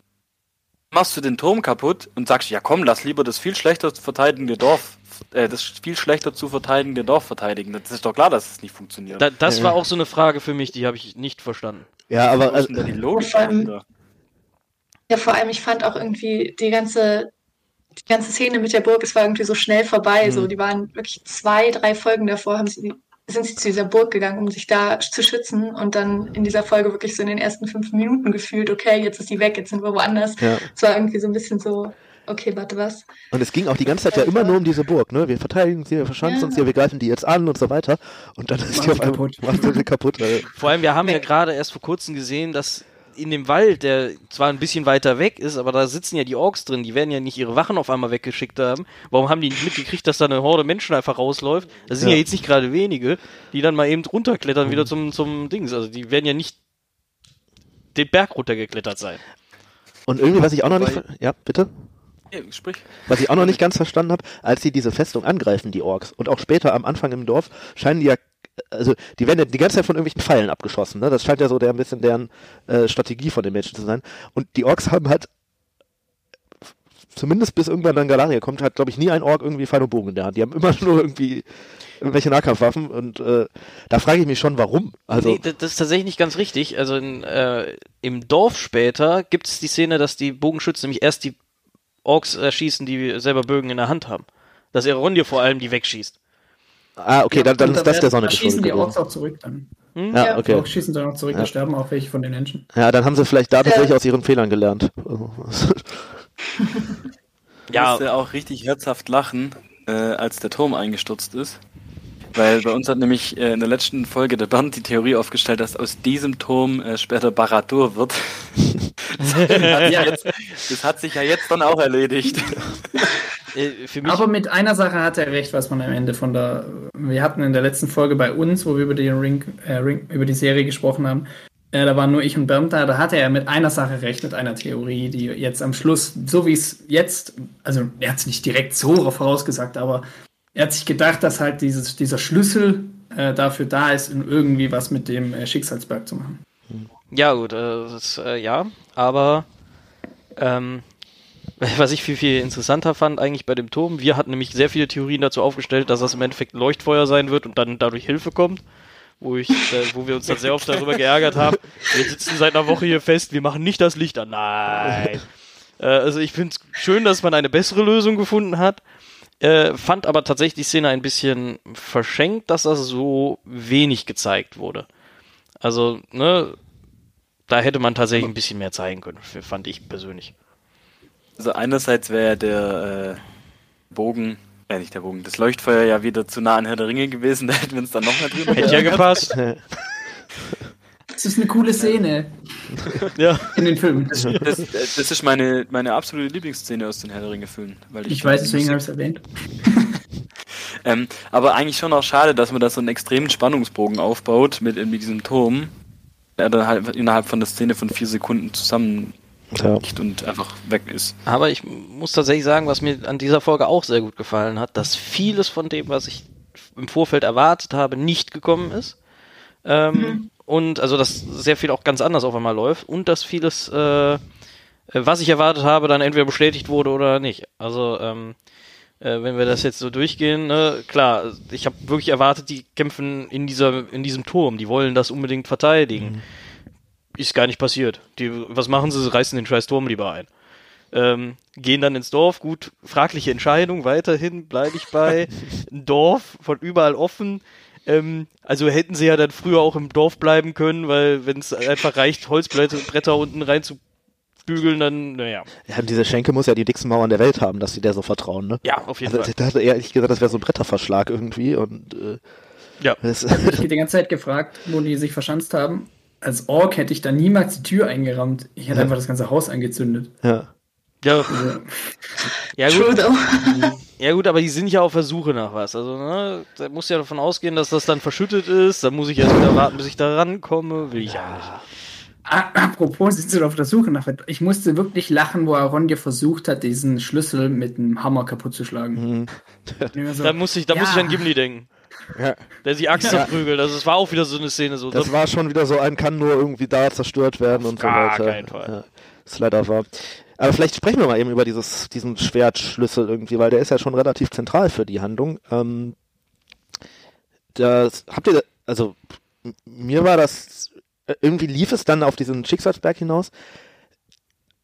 Machst du den Turm kaputt und sagst, ja komm, lass lieber das viel schlechter verteidigende Dorf äh, das viel schlechter zu verteidigende Dorf verteidigen. Das ist doch klar, dass es nicht funktioniert.
Da, das war auch so eine Frage für mich, die habe ich nicht verstanden.
Ja, aber also,
die Logik vor allem, ja, vor allem, ich fand auch irgendwie die ganze die ganze Szene mit der Burg, es war irgendwie so schnell vorbei.
Mhm.
So, die waren wirklich zwei, drei Folgen davor, haben sie, sind sie zu dieser Burg gegangen, um sich da zu schützen. Und dann in dieser Folge wirklich so in den ersten fünf Minuten gefühlt, okay, jetzt ist die weg, jetzt sind wir woanders.
Ja.
Es war irgendwie so ein bisschen so, okay, warte, was?
Und es ging auch die ganze Zeit ja immer nur um diese Burg, ne? Wir verteidigen sie, wir verschanzen
Ja.
uns hier, wir greifen die jetzt an und so weiter. Und dann ist die auf einmal
kaputt.
kaputt.
Vor allem, wir haben ja gerade erst vor kurzem gesehen, dass in dem Wald, der zwar ein bisschen weiter weg ist, aber da sitzen ja die Orks drin, die werden ja nicht ihre Wachen auf einmal weggeschickt haben. Warum haben die nicht mitgekriegt, dass da eine Horde Menschen einfach rausläuft? Das sind ja,
Ja.
jetzt nicht gerade wenige, die dann mal eben runterklettern wieder zum, zum Dings. Also die werden ja nicht den Berg runtergeklettert sein.
und irgendwie, was ich auch noch nicht, ja, bitte?
Sprich.
Was ich auch noch nicht ganz verstanden habe, als sie diese Festung angreifen, die Orks, und auch später am Anfang im Dorf, scheinen die ja, also die werden ja die ganze Zeit von irgendwelchen Pfeilen abgeschossen, ne? Das scheint ja so der ein bisschen deren äh, Strategie von den Menschen zu sein. Und die Orks haben halt zumindest bis irgendwann dann Galaria kommt, hat glaube ich nie ein Ork irgendwie Pfeil und Bogen in der Hand. Die haben immer nur irgendwie irgendwelche Nahkampfwaffen und äh, da frage ich mich schon, warum. Also
nee, das, ist tatsächlich nicht ganz richtig. Also in, äh, im Dorf später gibt es die Szene, dass die Bogenschützen nämlich erst die Orks erschießen, die selber Bögen in der Hand haben. Dass Erondir vor allem die wegschießt.
Ah, okay, dann, dann
Und
ist das der Sonne
Da schießen
geschuldet
die. Orks auch zurück dann.
Hm?
Ja,
Ja.
Die
okay.
Orks schießen dann auch zurück,
Ja.
da sterben auch welche von den Menschen.
Ja, dann haben sie vielleicht da
Äh.
tatsächlich aus ihren Fehlern gelernt.
Ich
Ja.
musste auch richtig herzhaft lachen, äh, als der Turm eingestürzt ist. Weil bei uns hat nämlich äh, in der letzten Folge der Bernd die Theorie aufgestellt, dass aus diesem Turm äh, später Baradur wird. das, hat sich jetzt, das hat sich ja jetzt dann auch erledigt.
Äh, für mich
Aber mit einer Sache hat er recht, was man am Ende von der. Wir hatten in der letzten Folge bei uns, wo wir über die Ring, äh, Ring über die Serie gesprochen haben, äh, da waren nur ich und Bernd da, da hatte er mit einer Sache recht, mit einer Theorie, die jetzt am Schluss, so wie es jetzt, also er hat es nicht direkt so vorausgesagt, aber er hat sich gedacht, dass halt dieses, dieser Schlüssel äh, dafür da ist, um irgendwie was mit dem äh, Schicksalsberg zu machen.
Ja, gut, äh, das, äh, ja, aber ähm, was ich viel, viel interessanter fand eigentlich bei dem Turm, wir hatten nämlich sehr viele Theorien dazu aufgestellt, dass das im Endeffekt Leuchtfeuer sein wird und dann dadurch Hilfe kommt. Wo, ich, äh, wo wir uns dann sehr oft darüber geärgert haben. Wir sitzen seit einer Woche hier fest, wir machen nicht das Licht an. Nein. Äh, also ich finde es schön, dass man eine bessere Lösung gefunden hat. Äh, fand aber tatsächlich die Szene ein bisschen verschenkt, dass das so wenig gezeigt wurde. Also, ne, da hätte man tatsächlich ein bisschen mehr zeigen können, fand ich persönlich.
Also einerseits wäre der äh, Bogen, äh nicht der Bogen, das Leuchtfeuer ja wieder zu nah an Herr der Ringe gewesen, da hätten wir uns dann noch mehr drüber
Hätte ja gepasst.
Das ist eine coole Szene
ja.
in den Filmen.
Das, das ist meine, meine absolute Lieblingsszene aus den Herr der Ringe-Filmen. weil
Ich weiß, deswegen habe ich es erwähnt.
Ähm, aber eigentlich schon auch schade, dass man da so einen extremen Spannungsbogen aufbaut mit, mit diesem Turm, der dann halt innerhalb von der Szene von vier Sekunden zusammenbricht
Ja.
und einfach weg ist.
Aber ich muss tatsächlich sagen, was mir an dieser Folge auch sehr gut gefallen hat, dass vieles von dem, was ich im Vorfeld erwartet habe, nicht gekommen ist. Ähm, Und also, dass sehr viel auch ganz anders auf einmal läuft und dass vieles, äh, äh, was ich erwartet habe, dann entweder bestätigt wurde oder nicht. Also, ähm, äh, wenn wir das jetzt so durchgehen, ne, klar, ich habe wirklich erwartet, die kämpfen in dieser, in diesem Turm, die wollen das unbedingt verteidigen. Ist gar nicht passiert. Die, was machen sie? Sie reißen den scheiß Turm lieber ein. Ähm, gehen dann ins Dorf, gut, fragliche Entscheidung, weiterhin bleibe ich bei. Ein Dorf von überall offen. Ähm, also hätten sie ja dann früher auch im Dorf bleiben können, weil wenn es einfach reicht, Holzbretter Bretter unten rein zu bügeln, dann, naja.
Ja, diese Schenke muss ja die dicksten Mauern der Welt haben, dass sie der so vertrauen, ne?
Ja, auf jeden
Also,
Fall.
da hatte ehrlich gesagt, das wäre so ein Bretterverschlag irgendwie und äh,
Ja.
das,
Ich habe die ganze Zeit gefragt, wo die sich verschanzt haben. Als Ork hätte ich da niemals die Tür eingerammt. Ich hätte
Ja.
einfach das ganze Haus angezündet.
ja.
Ja,
Also,
ja gut. Ja gut, aber die sind ja auf der Suche nach was. Also, ne, da muss ja davon ausgehen, dass das dann verschüttet ist. Dann muss ich erst wieder warten, bis ich da rankomme. Will ich auch nicht.
apropos, sind sie auf der Suche nach? Ich musste wirklich lachen, wo Arondir versucht hat, diesen Schlüssel mit einem Hammer kaputt zu schlagen.
Mhm.
So,
Da muss ich, da muss ich
ja.
an Gimli denken.
Ja.
Der sich Axt zerprügelt. Also, es war auch wieder so eine Szene. So,
Das war schon wieder so ein, kann nur irgendwie da zerstört werden und
gar
so weiter.
keinen Fall.
Ja, ist leider wahr. Aber vielleicht sprechen wir mal eben über dieses, diesen Schwertschlüssel irgendwie, weil der ist ja schon relativ zentral für die Handlung. Ähm, das, habt ihr, also, mir war das, äh, irgendwie lief es dann auf diesen Schicksalsberg hinaus.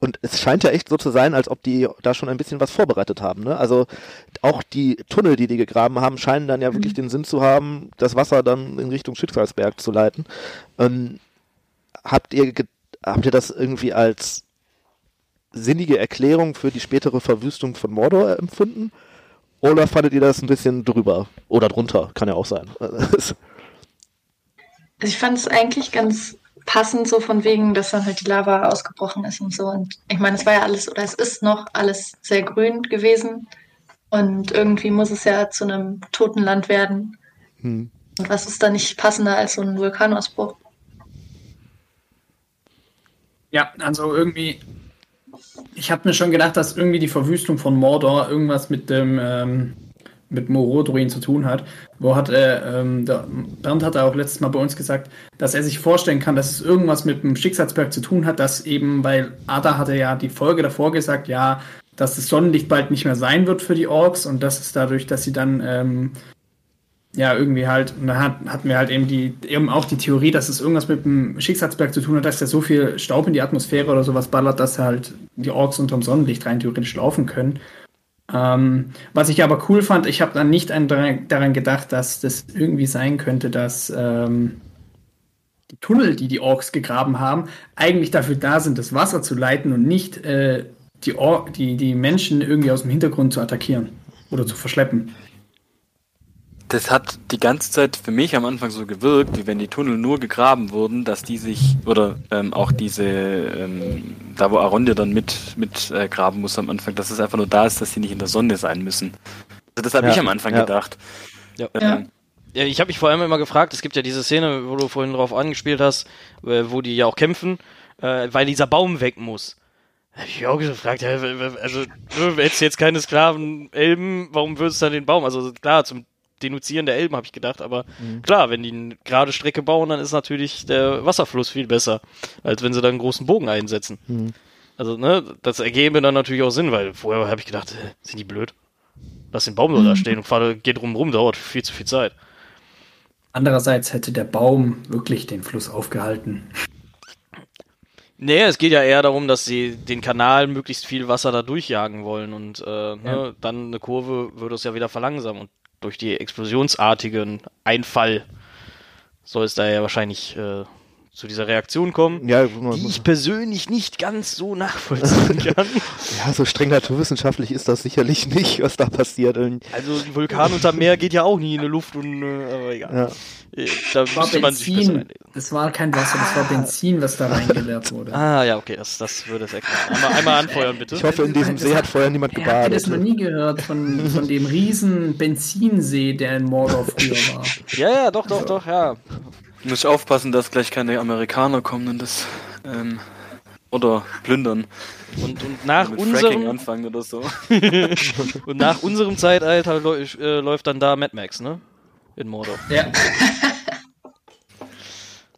Und es scheint ja echt so zu sein, als ob die da schon ein bisschen was vorbereitet haben. Ne? Also auch die Tunnel, die die gegraben haben, scheinen dann ja wirklich mhm. den Sinn zu haben, das Wasser dann in Richtung Schicksalsberg zu leiten. Ähm, habt ihr habt ihr das irgendwie als sinnige Erklärung für die spätere Verwüstung von Mordor empfunden? Oder fandet ihr das ein bisschen drüber? Oder drunter? Kann ja auch sein.
Ich fand es eigentlich ganz passend, so von wegen, dass dann halt die Lava ausgebrochen ist und so. Und ich meine, es war ja alles, oder es ist noch alles sehr grün gewesen. Und irgendwie muss es ja zu einem toten Land werden. Hm. Und was ist da nicht passender als so ein Vulkanausbruch?
Ja, also irgendwie, ich habe mir schon gedacht, dass irgendwie die Verwüstung von Mordor irgendwas mit dem ähm, mit Morodruin zu tun hat. Wo hat er, ähm, der, Bernd hat auch letztes Mal bei uns gesagt, dass er sich vorstellen kann, dass es irgendwas mit dem Schicksalsberg zu tun hat, dass eben, weil Ada hatte ja die Folge davor gesagt, ja, dass das Sonnenlicht bald nicht mehr sein wird für die Orks und das ist dadurch, dass sie dann ähm, ja, irgendwie halt, und da hat, hatten wir halt eben die, eben auch die Theorie, dass es irgendwas mit dem Schicksalsberg zu tun hat, dass der so viel Staub in die Atmosphäre oder sowas ballert, dass halt die Orks unterm Sonnenlicht rein theoretisch laufen können. Ähm, was ich aber cool fand, ich habe dann nicht daran gedacht, dass das irgendwie sein könnte, dass ähm, die Tunnel, die die Orks gegraben haben, eigentlich dafür da sind, das Wasser zu leiten und nicht äh, die, Or die, die Menschen irgendwie aus dem Hintergrund zu attackieren oder zu verschleppen
das hat die ganze Zeit für mich am Anfang so gewirkt, wie wenn die Tunnel nur gegraben wurden, dass die sich, oder ähm, auch diese, ähm, da wo Arondir dann mit, mit äh, graben muss am Anfang, dass es einfach nur da ist, dass sie nicht in der Sonne sein müssen. Also das habe ja, ich am Anfang ja. gedacht.
Ja. Ähm, ja. ich habe mich vor allem immer gefragt, es gibt ja diese Szene, wo du vorhin drauf angespielt hast, äh, wo die ja auch kämpfen, äh, weil dieser Baum weg muss. Hab ich mich auch gefragt, ja, also, du hättest jetzt keine Sklaven Elben, warum würdest du dann den Baum? Also klar, zum Denunzieren der Elben, habe ich gedacht. Aber mhm. klar, wenn die eine gerade Strecke bauen, dann ist natürlich der Wasserfluss viel besser, als wenn sie da einen großen Bogen einsetzen. Mhm. Also, ne, das ergebe dann natürlich auch Sinn, weil vorher habe ich gedacht, äh, sind die blöd? Lass den Baum nur da mhm. stehen und fahr, geht rum, dauert viel zu viel Zeit.
Andererseits hätte der Baum wirklich den Fluss aufgehalten.
Nee, es geht ja eher darum, dass sie den Kanal möglichst viel Wasser da durchjagen wollen und äh, ne, ja. dann eine Kurve würde es ja wieder verlangsamen. Und durch die explosionsartigen Einfall soll es da ja wahrscheinlich äh, zu dieser Reaktion kommen,
ja,
die ich persönlich nicht ganz so nachvollziehen kann.
ja, so streng naturwissenschaftlich ist das sicherlich nicht, was da passiert.
Also ein Vulkan unter Meer geht ja auch nie in die Luft und äh, aber egal. Ja.
Äh, da das müsste man sich besser Das war kein Wasser, das war Benzin, was da reingeleert wurde.
Ah ja, okay, das, das würde es erklären. Einmal, einmal anfeuern, bitte.
Ich hoffe, in diesem See hat vorher niemand gebadet. Ich habe
das noch nie gehört von, von dem riesen Benzinsee, der in Mordor früher war.
Ja, ja, doch, doch, also. doch, ja.
Muss ich aufpassen, dass gleich keine Amerikaner kommen und das ähm, oder plündern.
Und, und nach unserem
anfangen oder so.
und nach unserem Zeitalter äh, läuft dann da Mad Max, ne? In Mordor.
Ja.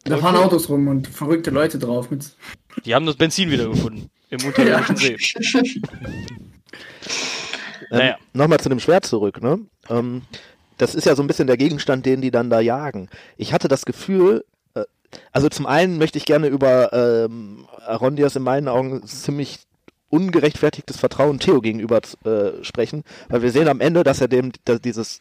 da fahren Autos rum und verrückte Leute drauf. Mit
Die haben das Benzin wiedergefunden. Im unterirdischen. See.
naja. Ähm, Nochmal zu dem Schwert zurück, ne? Ähm, das ist ja so ein bisschen der Gegenstand, den die dann da jagen. Ich hatte das Gefühl, äh, also zum einen möchte ich gerne über ähm, Arondias in meinen Augen ziemlich ungerechtfertigtes Vertrauen Theo gegenüber äh, sprechen, weil wir sehen am Ende, dass er dem dass dieses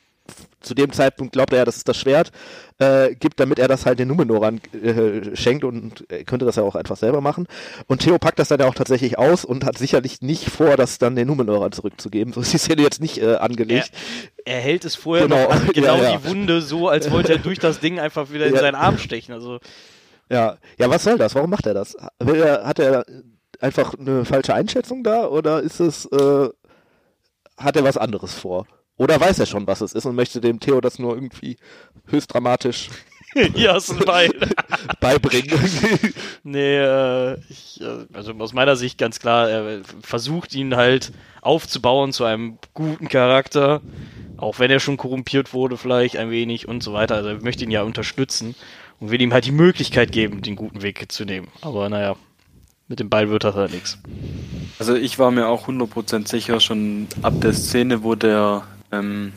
zu dem Zeitpunkt glaubt er ja, das ist das Schwert, äh, gibt, damit er das halt den Numenoran äh, schenkt und er könnte das ja auch einfach selber machen. Und Theo packt das dann ja auch tatsächlich aus und hat sicherlich nicht vor, das dann den Numenoran zurückzugeben. So ist die Szene jetzt nicht äh, angelegt.
Er, er, hält es vorher genau, an, genau ja, ja. die Wunde so, als wollte er durch das Ding einfach wieder in seinen Arm stechen. Also
ja, ja, was soll das? Warum macht er das? Er, hat er einfach eine falsche Einschätzung da oder ist es, äh, hat er was anderes vor? Oder weiß er schon, was es ist und möchte dem Theo das nur irgendwie höchst dramatisch
ja, ist ein Bein.
beibringen.
nee, äh, ich, äh, also aus meiner Sicht ganz klar, er versucht ihn halt aufzubauen zu einem guten Charakter, auch wenn er schon korrumpiert wurde vielleicht ein wenig und so weiter. Also er möchte ihn ja unterstützen und will ihm halt die Möglichkeit geben, den guten Weg zu nehmen. Aber naja, mit dem Beil wird das halt nichts.
Also ich war mir auch 100% sicher, schon ab der Szene, wo der ähm,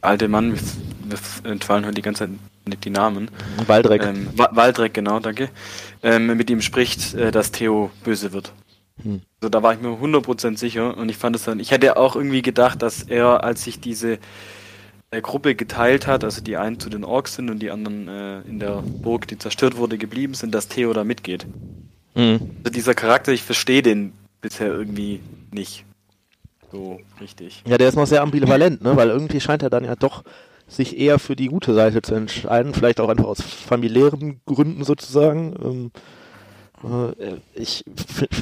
alte Mann, wir entfallen heute die ganze Zeit nicht die Namen.
Waldreck.
Ähm, Waldreck, genau, danke. Ähm, mit ihm spricht, äh, dass Theo böse wird. Hm. Also da war ich mir 100% sicher und ich fand es dann, ich hätte auch irgendwie gedacht, dass er, als sich diese äh, Gruppe geteilt hat, also die einen zu den Orks sind und die anderen äh, in der Burg, die zerstört wurde, geblieben sind, dass Theo da mitgeht. Mhm. Also dieser Charakter, ich verstehe den bisher irgendwie nicht so richtig.
Ja, der ist noch sehr ambivalent, ne? weil irgendwie scheint er dann ja doch sich eher für die gute Seite zu entscheiden, vielleicht auch einfach aus familiären Gründen sozusagen. Ähm, äh, ich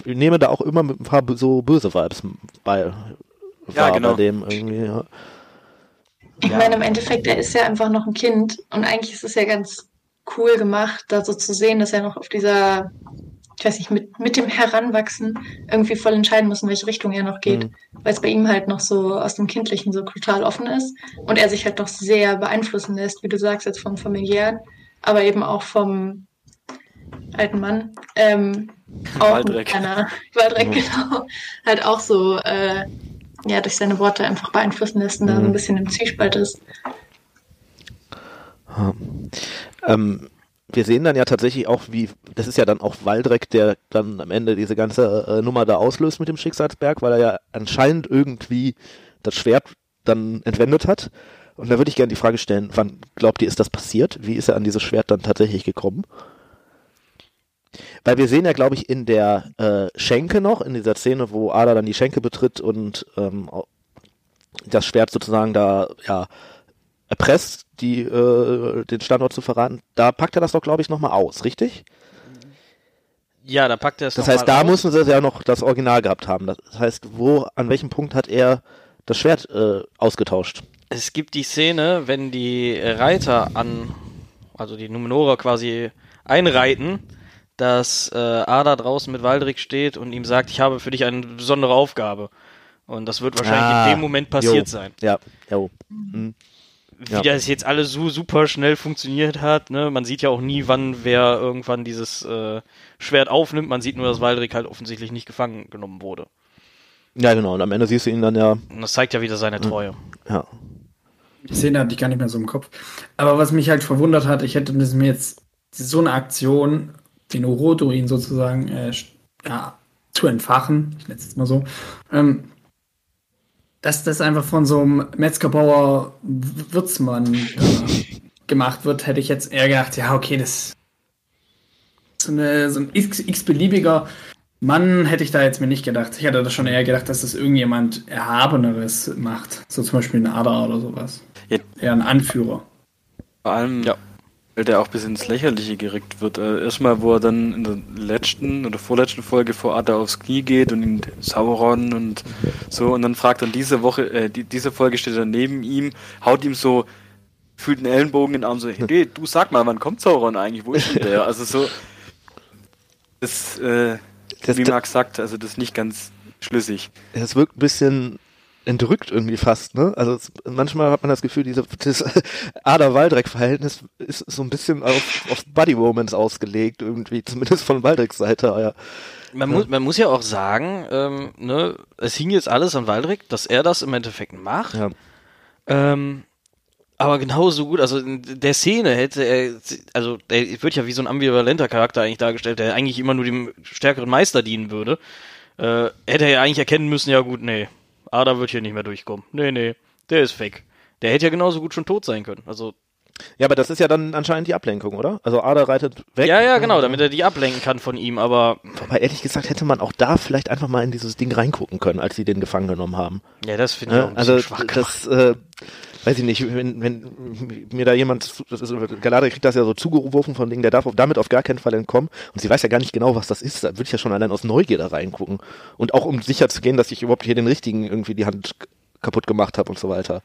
nehme da auch immer mit ein paar so böse Vibes bei,
ja, genau.
bei dem irgendwie, ja.
Ich ja. meine, im Endeffekt, er ist ja einfach noch ein Kind und eigentlich ist es ja ganz cool gemacht, da so zu sehen, dass er noch auf dieser, ich weiß nicht, mit, mit dem Heranwachsen irgendwie voll entscheiden muss, in welche Richtung er noch geht, mhm. weil es bei ihm halt noch so aus dem Kindlichen so total offen ist und er sich halt noch sehr beeinflussen lässt, wie du sagst, jetzt vom familiären, aber eben auch vom alten Mann. Ähm, auch Waldreck. Einer, Waldreck, mhm. genau. Halt auch so äh, ja, durch seine Worte einfach beeinflussen lässt und mhm. da so ein mhm. bisschen im Zwiespalt ist.
Ähm, wir sehen dann ja tatsächlich auch, wie, das ist ja dann auch Waldreck, der dann am Ende diese ganze äh, Nummer da auslöst mit dem Schicksalsberg, weil er ja anscheinend irgendwie das Schwert dann entwendet hat. Und da würde ich gerne die Frage stellen, wann glaubt ihr, ist das passiert? Wie ist er an dieses Schwert dann tatsächlich gekommen? Weil wir sehen ja, glaube ich, in der äh, Schenke noch, in dieser Szene, wo Ada dann die Schenke betritt und ähm, das Schwert sozusagen da, ja, erpresst, die, äh, den Standort zu verraten, da packt er das doch, glaube ich, nochmal aus, richtig?
Ja, da packt er es
Das heißt, da aus. müssen sie ja noch das Original gehabt haben. Das heißt, wo, an welchem Punkt hat er das Schwert äh, ausgetauscht?
Es gibt die Szene, wenn die Reiter an, also die Numenora quasi einreiten, dass äh, Ada draußen mit Waldrick steht und ihm sagt, ich habe für dich eine besondere Aufgabe. Und das wird wahrscheinlich ah, in dem Moment passiert
jo.
sein.
Ja, jo. Mhm.
Wie ja. das jetzt alles so super schnell funktioniert hat, ne? Man sieht ja auch nie, wann wer irgendwann dieses äh, Schwert aufnimmt. Man sieht nur, dass Waldrick halt offensichtlich nicht gefangen genommen wurde.
Ja, genau. Und am Ende siehst du ihn dann ja.
Und das zeigt ja wieder seine Treue.
Ja.
Die Szene hatte ich gar nicht mehr so im Kopf. Aber was mich halt verwundert hat, ich hätte mir jetzt so eine Aktion den Oroduin sozusagen äh, ja, zu entfachen, ich nenne es jetzt mal so, ähm, dass das einfach von so einem Metzgerbauer Würzmann äh, gemacht wird, hätte ich jetzt eher gedacht, ja, okay, das so, eine, so ein x-beliebiger Mann hätte ich da jetzt mir nicht gedacht. Ich hätte das schon eher gedacht, dass das irgendjemand Erhabeneres macht. So zum Beispiel ein Ada oder sowas. Ja. Eher ein Anführer.
Vor allem, ja weil der auch bis ins Lächerliche gerückt wird. Äh, erstmal, wo er dann in der letzten oder vorletzten Folge vor Ada aufs Knie geht und ihn Sauron und so und dann fragt dann diese Woche, äh, die, diese Folge steht er neben ihm, haut ihm so, fühlt den Ellenbogen in den Arm so, hey, du sag mal, wann kommt Sauron eigentlich? Wo ist denn der? Also so, das, äh, das wie Marc sagt, also das ist nicht ganz schlüssig.
Es wirkt ein bisschen entrückt irgendwie fast, ne? Also es, manchmal hat man das Gefühl, diese, das Ader-Waldreck-Verhältnis ist so ein bisschen auf, auf Buddy-Romance ausgelegt, irgendwie, zumindest von Waldrecks Seite, ja.
Man, ja. muss, man muss ja auch sagen, ähm, ne, es hing jetzt alles an Waldreck, dass er das im Endeffekt macht. Ja. Ähm, aber genauso gut, also in der Szene hätte er, also der wird ja wie so ein ambivalenter Charakter eigentlich dargestellt, der eigentlich immer nur dem stärkeren Meister dienen würde. Äh, hätte er ja eigentlich erkennen müssen, ja gut, nee, Ada wird hier nicht mehr durchkommen. Nee, nee, der ist weg. Der hätte ja genauso gut schon tot sein können. Also.
Ja, aber das ist ja dann anscheinend die Ablenkung, oder? Also Ada reitet weg.
Ja, ja, genau, damit er die ablenken kann von ihm, aber.
Aber ehrlich gesagt hätte man auch da vielleicht einfach mal in dieses Ding reingucken können, als sie den gefangen genommen haben.
Ja, das finde ich ja, auch ein
also schwach das, äh, weiß ich nicht, wenn, wenn mir da jemand, das ist, Galada kriegt das ja so zugerufen von Dingen, der darf damit auf gar keinen Fall entkommen und sie weiß ja gar nicht genau, was das ist, da würde ich ja schon allein aus Neugier da reingucken und auch um sicher zu gehen, dass ich überhaupt hier den richtigen irgendwie die Hand kaputt gemacht habe und so weiter.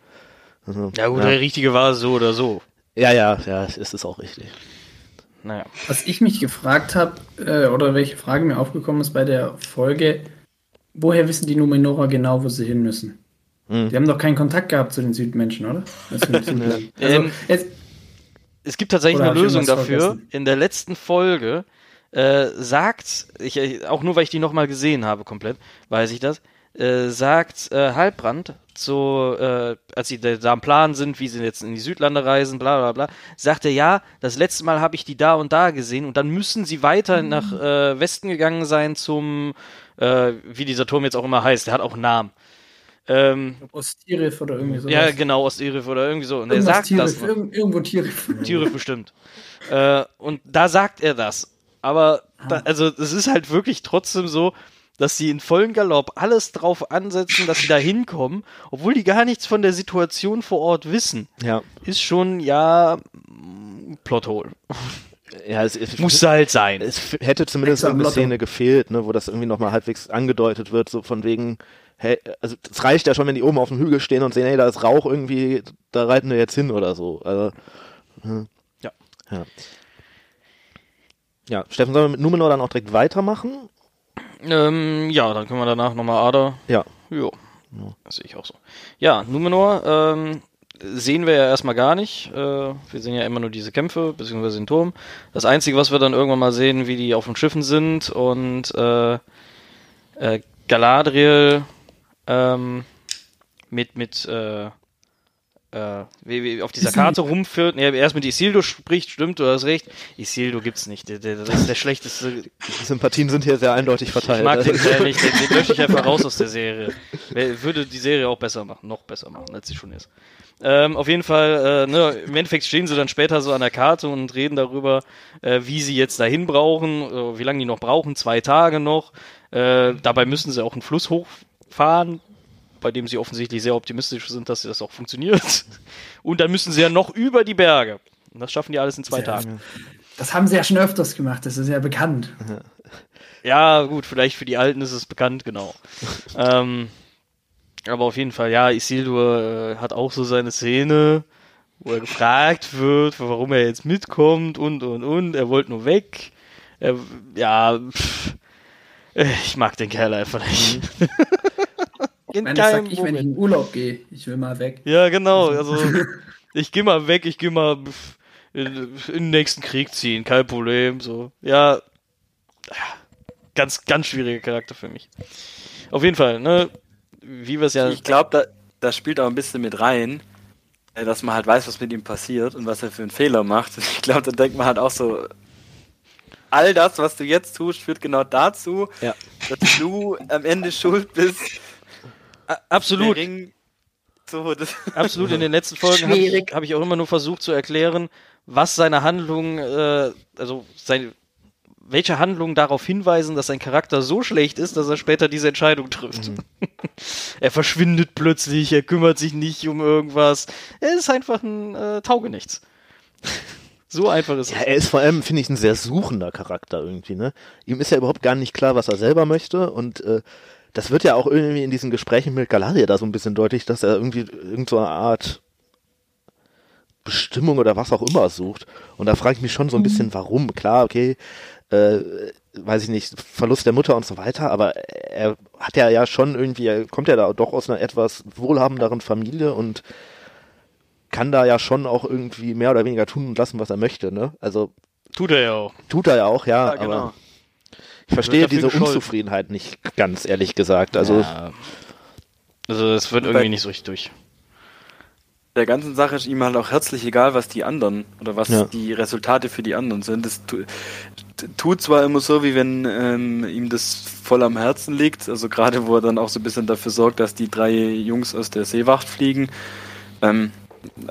Also, ja gut, ja. der richtige war so oder so.
Ja, ja, ja, ist es auch richtig.
Naja. Was ich mich gefragt habe, äh, oder welche Frage mir aufgekommen ist bei der Folge, woher wissen die Numenora genau, wo sie hin müssen? Mhm. Die haben doch keinen Kontakt gehabt zu den Südmenschen, oder? also,
ähm, es, es, gibt tatsächlich eine Lösung dafür. Vergessen? In der letzten Folge äh, sagt, ich, auch nur weil ich die nochmal gesehen habe komplett, weiß ich das, äh, sagt äh, Halbrand, so, äh, als sie da am Plan sind, wie sie jetzt in die Südlande reisen, bla bla bla, sagt er, ja, das letzte Mal habe ich die da und da gesehen und dann müssen sie weiter
Mhm.
nach äh, Westen gegangen sein zum, äh, wie dieser Turm jetzt auch immer heißt, der hat auch einen Namen. Ähm,
Ostirif oder irgendwie sowas.
ja, genau, Ostirif oder irgendwie so. Und er sagt das.
Tirif,
noch.
irgend, irgendwo Tirif.
Tiere bestimmt. Äh, und da sagt er das. Aber, da, also, es ist halt wirklich trotzdem so, dass sie in vollen Galopp alles drauf ansetzen, dass sie da hinkommen, obwohl die gar nichts von der Situation vor Ort wissen.
Ja.
Ist schon, ja, mm, Plothole.
Ja, es, es
Muss halt sein.
es hätte zumindest eine. Szene gefehlt, ne, wo das irgendwie nochmal halbwegs angedeutet wird, so von wegen, hey, also es reicht ja schon, wenn die oben auf dem Hügel stehen und sehen, hey, da ist Rauch irgendwie, da reiten wir jetzt hin oder so. Also, hm.
Ja.
ja. Ja, Steffen, sollen wir mit Numenor dann auch direkt weitermachen?
Ähm, ja, dann können wir danach nochmal Ada.
Ja.
Jo. Das sehe ich auch so. Ja, Numenor ähm, sehen wir ja erstmal gar nicht. Äh, wir sehen ja immer nur diese Kämpfe, beziehungsweise den Turm. Das Einzige, was wir dann irgendwann mal sehen, wie die auf den Schiffen sind und äh, äh, Galadriel ähm, mit, mit äh, äh, wie, wie auf dieser Karte rumführt. Nee, erst mit Isildur spricht, stimmt, du hast recht. Isildur gibt's nicht. Der, der, das ist der schlechteste
Die Sympathien sind hier sehr eindeutig verteilt.
ich mag den
Also,
sehr nicht, den, den lösche ich einfach raus aus der Serie. Würde die Serie auch besser machen, noch besser machen, als sie schon ist. Ähm, auf jeden Fall, äh, ne, im Endeffekt stehen sie dann später so an der Karte und reden darüber, äh, wie sie jetzt dahin brauchen, äh, wie lange die noch brauchen, zwei Tage noch. Äh, dabei müssen sie auch einen Fluss hochfahren, bei dem sie offensichtlich sehr optimistisch sind, dass das auch funktioniert. Und dann müssen sie ja noch über die Berge. Und das schaffen die alles in zwei
Ja.
Tagen.
Das haben sie ja schon öfters gemacht, das ist ja bekannt.
Ja, gut, vielleicht für die Alten ist es bekannt, genau. ähm, aber auf jeden Fall, ja, Isildur äh, hat auch so seine Szene, wo er gefragt wird, warum er jetzt mitkommt und, und, und. Er wollte nur weg. Er, ja, pff, äh, ich mag den Kerl einfach nicht. In
Wenn ich sag ich, wenn ich
Moment.
in Urlaub gehe, ich will mal weg.
Ja, genau. Also, ich geh mal weg, ich geh mal in, in den nächsten Krieg ziehen, kein Problem. So, ja, ganz, ganz schwieriger Charakter für mich. Auf jeden Fall, ne? Wie wir es ja.
Ich glaube, da, das spielt auch ein bisschen mit rein, äh, dass man halt weiß, was mit ihm passiert und was er für einen Fehler macht. Ich glaube, da denkt man halt auch so, all das, was du jetzt tust, führt genau dazu,
Ja.
dass du am Ende schuld bist.
Absolut.
Der Ring, so, das,
Absolut, in den letzten Folgen habe ich, hab ich auch immer nur versucht zu erklären, was seine Handlungen, äh, also seine, welche Handlungen darauf hinweisen, dass sein Charakter so schlecht ist, dass er später diese Entscheidung trifft. er verschwindet plötzlich, er kümmert sich nicht um irgendwas. Er ist einfach ein äh, Taugenichts. so einfach ist
Ja,
es.
er ist vor allem, finde ich, ein sehr suchender Charakter irgendwie, ne? Ihm ist ja überhaupt gar nicht klar, was er selber möchte und äh, das wird ja auch irgendwie in diesen Gesprächen mit Galadriel da so ein bisschen deutlich, dass er irgendwie irgend so eine Art Bestimmung oder was auch immer sucht. Und da frage ich mich schon so ein bisschen, warum. Klar, okay, äh, weiß ich nicht, Verlust der Mutter und so weiter, aber er hat ja ja schon irgendwie, er kommt ja da doch aus einer etwas wohlhabenderen Familie und kann da ja schon auch irgendwie mehr oder weniger tun und lassen, was er möchte, ne? Also
Tut er ja auch.
tut er ja auch, ja,
Ja, genau.
aber ich verstehe diese
gescholten.
Unzufriedenheit nicht ganz, ehrlich gesagt. Also
ja. also es wird irgendwie nicht so richtig durch.
der ganzen Sache ist ihm halt auch herzlich egal, was die anderen oder was
Ja.
die Resultate für die anderen sind. Das tut zwar immer so, wie wenn ähm, ihm das voll am Herzen liegt, also gerade wo er dann auch so ein bisschen dafür sorgt, dass die drei Jungs aus der Seewacht fliegen. Ähm,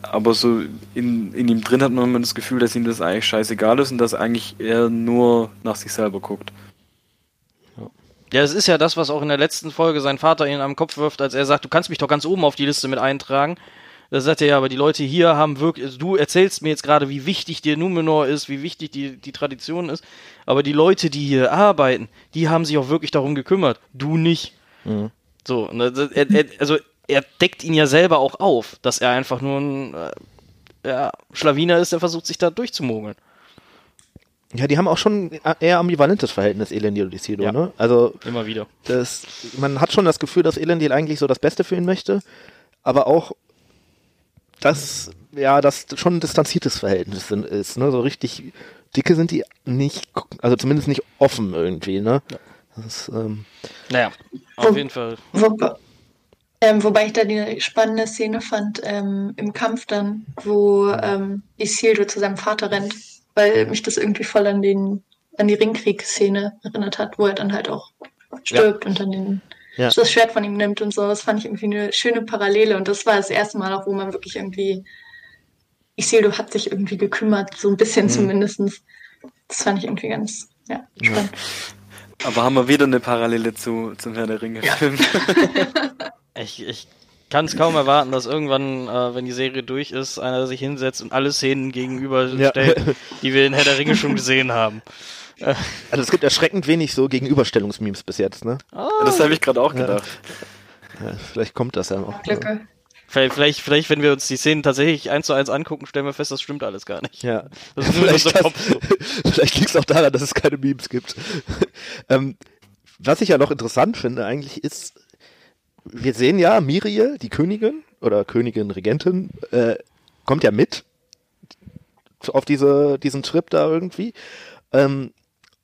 aber so in, in ihm drin hat man immer das Gefühl, dass ihm das eigentlich scheißegal ist und dass eigentlich er nur nach sich selber guckt.
Ja, es ist ja das, was auch in der letzten Folge sein Vater ihn am Kopf wirft, als er sagt, du kannst mich doch ganz oben auf die Liste mit eintragen. Da sagt er ja, aber die Leute hier haben wirklich, also du erzählst mir jetzt gerade, wie wichtig dir Numenor ist, wie wichtig die, die Tradition ist, aber die Leute, die hier arbeiten, die haben sich auch wirklich darum gekümmert, du nicht.
Mhm.
So, er, er, also er deckt ihn ja selber auch auf, dass er einfach nur ein äh, ja, Schlawiner ist, der versucht sich da durchzumogeln.
Ja, die haben auch schon ein eher ambivalentes Verhältnis, Elendil und Isildur,
Ja.
ne? Also
Immer wieder.
das, man hat schon das Gefühl, dass Elendil eigentlich so das Beste für ihn möchte, aber auch, dass ja, das schon ein distanziertes Verhältnis sind- ist, ne? So richtig dicke sind die nicht, also zumindest nicht offen irgendwie, ne? Das ist, ähm,
Naja, Auf jeden Fall.
Wo, ähm, wobei ich da die spannende Szene fand ähm, im Kampf dann, wo ähm, Isildo zu seinem Vater rennt, weil mich das irgendwie voll an den an die Ringkrieg-Szene erinnert hat, wo er dann halt auch stirbt und dann den,
Ja.
das Schwert von ihm nimmt und so. Das fand ich irgendwie eine schöne Parallele und das war das erste Mal auch, wo man wirklich irgendwie Isildo hat sich irgendwie gekümmert, so ein bisschen
Mhm.
zumindestens. Das fand ich irgendwie ganz ja, spannend.
Aber haben wir wieder eine Parallele zu, zum Herr der Ringe-Film.
Ich, ich kann es kaum erwarten, dass irgendwann, äh, wenn die Serie durch ist, einer sich hinsetzt und alle Szenen gegenüberstellt, die wir in Herr der Ringe schon gesehen haben.
Also es gibt erschreckend wenig so Gegenüberstellungsmemes bis jetzt, ne?
Das habe ich gerade auch gedacht.
Ja, vielleicht kommt das ja noch.
Glücke.
Vielleicht, vielleicht, vielleicht, wenn wir uns die Szenen tatsächlich eins zu eins angucken, stellen wir fest, das stimmt alles gar nicht.
Ja.
Das ist nur
vielleicht
so.
vielleicht liegt es auch daran, dass es keine Memes gibt. ähm, was ich ja noch interessant finde eigentlich ist, wir sehen ja, Miriel, die Königin oder Königin, Regentin, äh, kommt ja mit auf diese, diesen Trip da irgendwie. Ähm,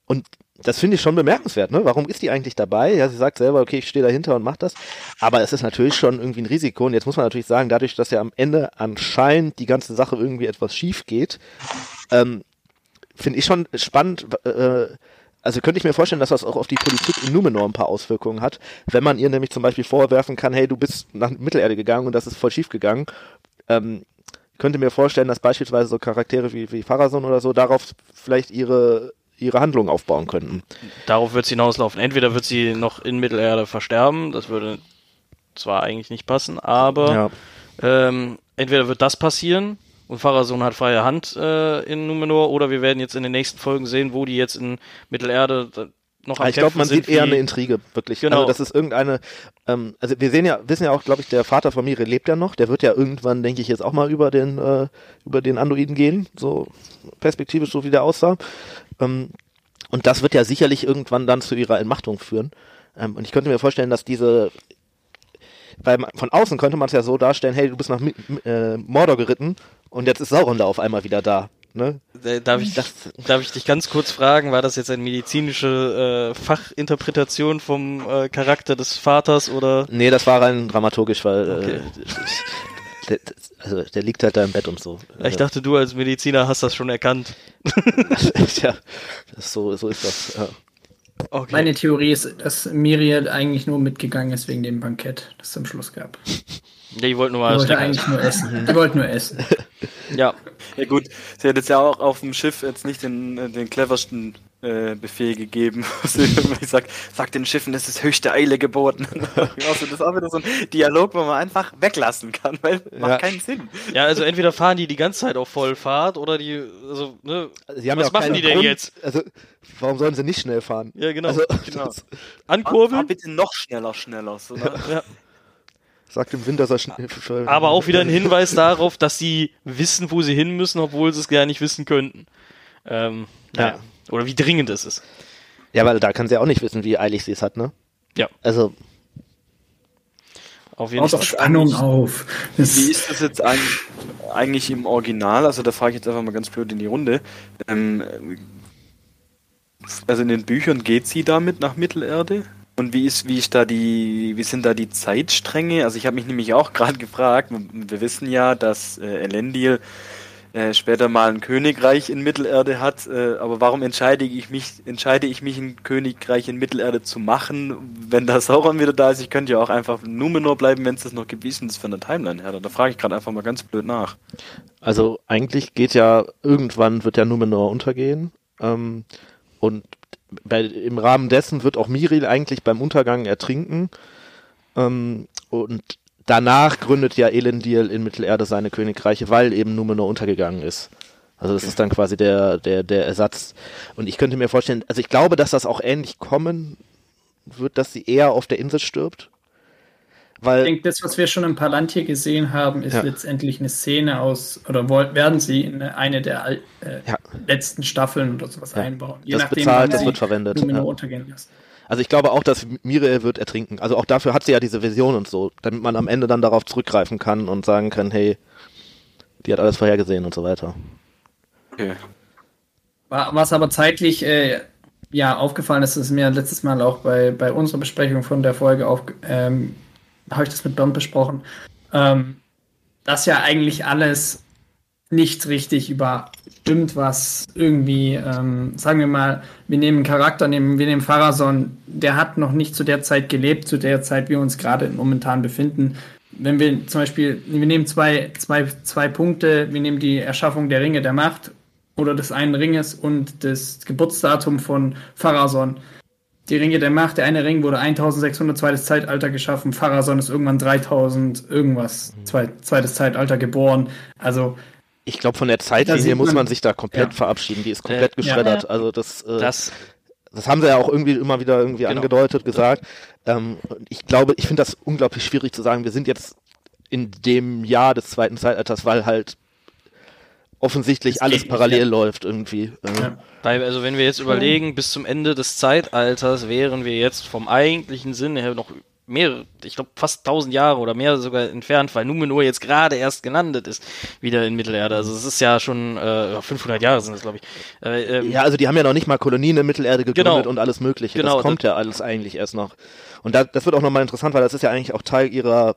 und das finde ich schon bemerkenswert, ne? Warum ist die eigentlich dabei? Ja, sie sagt selber, okay, ich stehe dahinter und mach das. Aber es ist natürlich schon irgendwie ein Risiko. Und jetzt muss man natürlich sagen, dadurch, dass ja am Ende anscheinend die ganze Sache irgendwie etwas schief geht, ähm, finde ich schon spannend. Äh, also könnte ich mir vorstellen, dass das auch auf die Politik in Numenor ein paar Auswirkungen hat. Wenn man ihr nämlich zum Beispiel vorwerfen kann, hey, du bist nach Mittelerde gegangen und das ist voll schief gegangen. Ähm, könnte mir vorstellen, dass beispielsweise so Charaktere wie, wie Pharason oder so darauf vielleicht ihre ihre Handlung aufbauen könnten.
Darauf wird es hinauslaufen. Entweder wird sie noch in Mittelerde versterben, das würde zwar eigentlich nicht passen, aber ähm, entweder wird das passieren und Pharason hat freie Hand äh, in Numenor oder wir werden jetzt in den nächsten Folgen sehen, wo die jetzt in Mittelerde noch am
ich glaube, man sieht eher eine Intrige, wirklich.
Genau.
Also das ist irgendeine, ähm, also wir sehen ja, wissen ja auch, glaube ich, der Vater von Miri lebt ja noch. Der wird ja irgendwann, denke ich, jetzt auch mal über den, äh, über den Anduiden gehen, so perspektivisch, so wie der aussah. Ähm, und das wird ja sicherlich irgendwann dann zu ihrer Entmachtung führen. Ähm, und ich könnte mir vorstellen, dass diese, weil man, von außen könnte man es ja so darstellen, hey, du bist nach äh, Mordor geritten und jetzt ist Sauron da auf einmal wieder da. Ne?
Äh, Darf ich,
Das,
darf ich dich ganz kurz fragen, war das jetzt eine medizinische äh, Fachinterpretation vom äh, Charakter des Vaters oder?
Nee, das war rein dramaturgisch, weil
Okay.
äh, der, also der liegt halt da im Bett und so.
Ich dachte, du als Mediziner hast das schon erkannt.
ja, so, so ist das. Ja.
Okay.
Meine Theorie ist, dass Miriel eigentlich nur mitgegangen ist wegen dem Bankett, das es am Schluss gab.
ja, ich wollte nur
Die
mal
wollte eigentlich nur essen. Die wollte nur essen.
Ja,
Ja gut, sie hat jetzt ja auch auf dem Schiff jetzt nicht den, äh, den cleversten äh, Befehl gegeben. Sie irgendwie sagt, sagt den Schiffen, es ist höchste Eile geboten. also das ist auch wieder so ein Dialog, wo man einfach weglassen kann, weil macht
Ja.
keinen Sinn.
ja, also entweder fahren die die ganze Zeit auf Vollfahrt oder die, also, ne,
Sie haben
Was
ja auch
machen die denn
Grund,
jetzt?
Also, warum sollen sie nicht schnell fahren?
ja genau,
Also,
genau.
das
Fahr
ankurbeln,
bitte noch schneller, schneller. So, ne?
ja.
sagt im Winter soll schnell.
aber auch wieder ein Hinweis darauf, dass sie wissen, wo sie hin müssen, obwohl sie es gar nicht wissen könnten. Ähm,
Ja.
ja. Oder wie dringend es ist.
Ja, weil da kann sie auch nicht wissen, wie eilig sie es hat, ne?
Ja.
Also,
Auf jeden Fall.
doch Spannung auf. Das,
Wie ist das jetzt eigentlich, eigentlich im Original? Also da frage ich jetzt einfach mal ganz blöd in die Runde. Ähm, also in den Büchern geht sie damit nach Mittelerde? Und wie ist, wie ist da die, wie sind da die Zeitstränge? Also ich habe mich nämlich auch gerade gefragt, wir wissen ja, dass äh, Elendil äh, später mal ein Königreich in Mittelerde hat, äh, aber warum entscheide ich mich, entscheide ich mich ein Königreich in Mittelerde zu machen, wenn da Sauron wieder da ist? Ich könnte ja auch einfach in Numenor bleiben, wenn es das noch gibt. Wie ist denn das für eine Timeline her? Da frage ich gerade einfach mal ganz blöd nach.
also eigentlich geht ja, irgendwann wird ja Numenor untergehen. Ähm, und bei, im Rahmen dessen wird auch Miril eigentlich beim Untergang ertrinken. Ähm, und danach gründet ja Elendil in Mittelerde seine Königreiche, weil eben Numenor untergegangen ist. Also das ist dann quasi der, der, der Ersatz. Und ich könnte mir vorstellen, also ich glaube, dass das auch ähnlich kommen wird, dass sie eher auf der Insel stirbt.
ich
Weil,
denke, das, was wir schon im Palantir gesehen haben, ist
Ja.
letztendlich eine Szene aus, oder werden sie in eine der äh,
Ja.
letzten Staffeln oder sowas
Ja.
einbauen.
das bezahlt,
wann
das wird verwendet.
Numenor
Ja.
untergehen lassen.
Also ich glaube auch, dass Miriel wird ertrinken. Also auch dafür hat sie ja diese Vision und so, damit man am Ende dann darauf zurückgreifen kann und sagen kann, hey, die hat alles vorhergesehen und so weiter.
Okay.
Wa- Was aber zeitlich äh, ja aufgefallen ist, ist mir letztes Mal auch bei, bei unserer Besprechung von der Folge auf, ähm, habe ich das mit Bernd besprochen, ähm, dass ja eigentlich alles nicht richtig überstimmt, was irgendwie, ähm, sagen wir mal, wir nehmen einen Charakter, nehmen, wir nehmen Pharason, der hat noch nicht zu der Zeit gelebt, zu der Zeit wir uns gerade momentan befinden. Wenn wir zum Beispiel, wir nehmen zwei, zwei, zwei Punkte, wir nehmen die Erschaffung der Ringe der Macht oder des einen Ringes und das Geburtsdatum von Pharason. Die Ringe der Macht, der eine Ring wurde 1600 zweites Zeitalter geschaffen, Pharason ist irgendwann 3000 irgendwas zwei, zweites Zeitalter geboren. Also
ich glaube, von der Zeitlinie muss man sich da komplett ja. verabschieden. Die ist komplett äh, geschreddert. Ja. Also das, äh, das, das haben sie ja auch irgendwie immer wieder irgendwie genau. angedeutet, gesagt. Ähm, ich glaube, ich finde das unglaublich schwierig zu sagen. Wir sind jetzt in dem Jahr des zweiten Zeitalters, weil halt offensichtlich alles parallel ja. läuft irgendwie.
Ja. Also wenn wir jetzt überlegen, bis zum Ende des Zeitalters wären wir jetzt vom eigentlichen Sinn her noch mehrere, ich glaube fast 1000 Jahre oder mehr sogar entfernt, weil Numenor jetzt gerade erst gelandet ist, wieder in Mittelerde. Also es ist ja schon äh, 500 Jahre sind es, glaube ich.
Äh, ähm, ja, also die haben ja noch nicht mal Kolonien in Mittelerde gegründet genau, und alles Mögliche. Genau, das kommt das, ja alles eigentlich erst noch. Und da, das wird auch nochmal interessant, weil das ist ja eigentlich auch Teil ihrer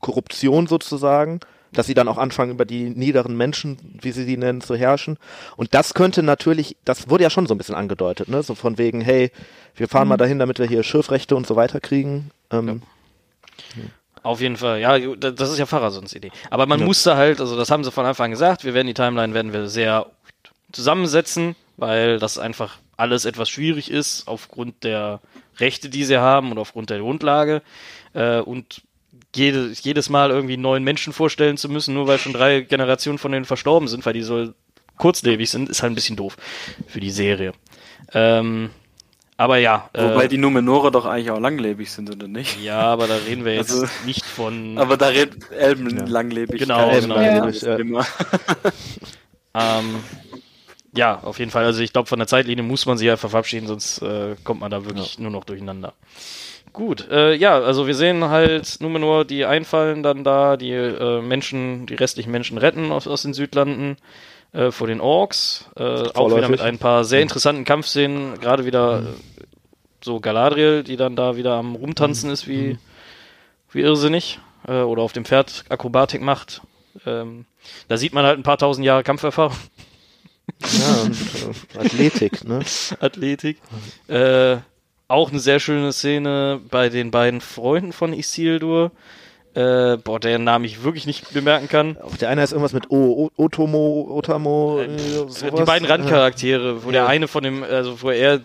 Korruption sozusagen dass sie dann auch anfangen, über die niederen Menschen, wie sie die nennen, zu herrschen. Und das könnte natürlich, das wurde ja schon so ein bisschen angedeutet, ne? So von wegen, hey, wir fahren mhm. mal dahin, damit wir hier Schürfrechte und so weiter kriegen. Ähm,
ja. Auf jeden Fall, ja, das ist ja Fahrasons Idee. Aber man ja. musste halt, also das haben sie von Anfang an gesagt, wir werden die Timeline werden wir sehr zusammensetzen, weil das einfach alles etwas schwierig ist aufgrund der Rechte, die sie haben und aufgrund der Grundlage. Äh, und jede, jedes Mal irgendwie neuen Menschen vorstellen zu müssen, nur weil schon drei Generationen von denen verstorben sind, weil die so kurzlebig sind, ist halt ein bisschen doof für die Serie. Ähm, aber ja.
Wobei äh, die Numenore doch eigentlich auch langlebig sind, oder nicht?
Ja, aber da reden wir jetzt also, nicht von.
Aber da reden Elben ja. langlebig.
Genau, Elben genau. Langlebig, ja. Immer. ähm, ja, auf jeden Fall. Also ich glaube, von der Zeitlinie muss man sich einfach verabschieden, sonst äh, kommt man da wirklich ja. nur noch durcheinander. Gut, äh, ja, also wir sehen halt Numenor, die einfallen dann da, die äh, Menschen, die restlichen Menschen retten aus, aus den Südlanden äh, vor den Orks. Äh, auch wieder mit ein paar sehr interessanten Kampfszenen, gerade wieder mhm. so Galadriel, die dann da wieder am Rumtanzen mhm. ist, wie, mhm. wie irrsinnig. Äh, oder auf dem Pferd Akrobatik macht. Ähm, da sieht man halt ein paar tausend Jahre Kampferfahrung.
Ja, und äh, Athletik, ne?
Athletik. Äh, auch eine sehr schöne Szene bei den beiden Freunden von Isildur, äh, boah, der Namen ich wirklich nicht bemerken kann.
Der eine heißt irgendwas mit O, Otomo, Otamo, äh,
sowas. Die beiden Randcharaktere, wo ja. der eine von dem, also wo er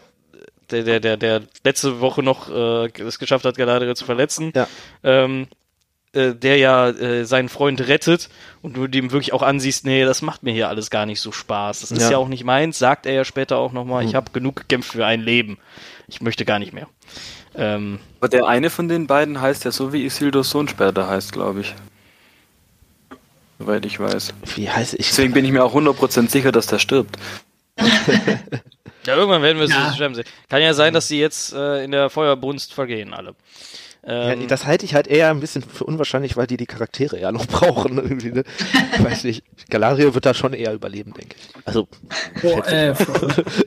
der, der, der, der letzte Woche noch äh, es geschafft hat, Galadriel zu verletzen. Ja. Ähm, äh, der ja äh, seinen Freund rettet und du dem wirklich auch ansiehst, nee, das macht mir hier alles gar nicht so Spaß. Das ist ja, ja auch nicht meins, sagt er ja später auch nochmal, mhm. ich habe genug gekämpft für ein Leben. Ich möchte gar nicht mehr.
Ähm, Aber der eine von den beiden heißt ja so, wie Isildurs Sohn später heißt, glaube ich. Soweit ich weiß.
Wie heißt ich?
Deswegen bin ich mir auch 100% sicher, dass der stirbt.
ja, irgendwann werden wir es ja. sterben sehen. Kann ja sein, dass sie jetzt äh, in der Feuerbrunst vergehen, alle.
Ähm, ja, das halte ich halt eher ein bisschen für unwahrscheinlich, weil die die Charaktere ja noch brauchen. Irgendwie, ne? Ich weiß nicht. Galario wird da schon eher überleben, denke ich. Also.
Oh, äh,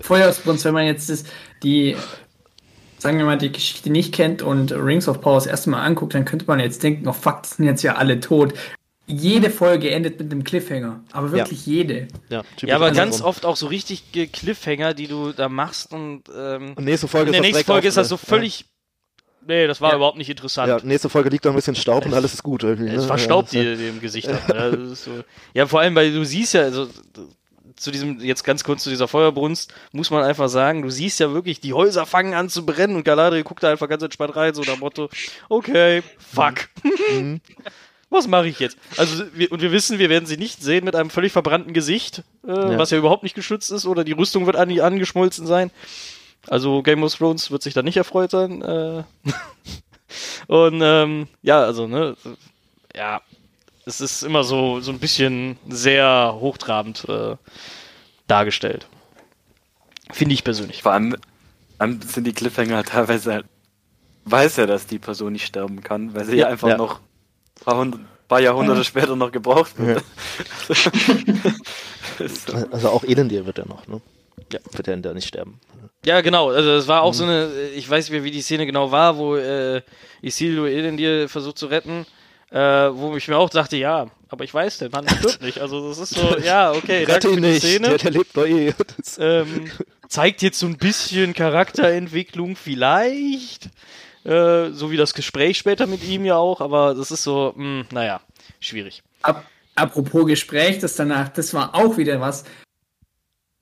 Feuersbrunst, wenn man jetzt das, die sagen wir mal, die Geschichte nicht kennt und Rings of Power das erste Mal anguckt, dann könnte man jetzt denken, oh fuck, die sind jetzt ja alle tot. Jede Folge endet mit einem Cliffhanger, aber wirklich ja. jede.
Ja, ja aber ganz oft auch so richtig Cliffhanger, die du da machst und, ähm,
und nächste Folge
in der nächsten Folge ist das so völlig ja. Nee, das war ja. überhaupt nicht interessant. Ja,
nächste Folge liegt noch ein bisschen Staub und alles ist gut irgendwie.
Es ne? verstaubt ja, dir im Gesicht. Ne? so. Ja, vor allem, weil du siehst ja, also zu diesem, jetzt ganz kurz zu dieser Feuerbrunst, muss man einfach sagen, du siehst ja wirklich, die Häuser fangen an zu brennen und Galadriel guckt da einfach ganz entspannt rein, so nach Motto, okay, fuck. Mhm. was mache ich jetzt? Also, wir, und wir wissen, wir werden sie nicht sehen mit einem völlig verbrannten Gesicht, äh, ja. was ja überhaupt nicht geschützt ist, oder die Rüstung wird an, angeschmolzen sein. Also, Game of Thrones wird sich da nicht erfreut sein. Äh. und, ähm, ja, also, ne, ja, es ist immer so, so ein bisschen sehr hochtrabend äh, dargestellt. Finde ich persönlich.
Vor allem, allem, sind die Cliffhanger teilweise halt, weiß ja, dass die Person nicht sterben kann, weil sie ja, einfach ja. noch ein paar, Hundert, paar Jahrhunderte ja. später noch gebraucht wird.
also auch Elendir wird er noch, ne? ja. wird er da nicht sterben.
Ja, genau. Also es war auch mhm. so eine, ich weiß nicht mehr, wie die Szene genau war, wo äh, Isildur Elendir versucht zu retten, äh, wo ich mir auch dachte, ja, aber ich weiß, der Mann stirbt nicht. Also das ist so, ja, okay,
danke für die Szene. Der, der lebt doch eh.
Ähm, zeigt jetzt so ein bisschen Charakterentwicklung vielleicht. Äh, so wie das Gespräch später mit ihm ja auch, aber das ist so, mh, hm, naja, schwierig.
Ab, apropos Gespräch, das danach, das war auch wieder was,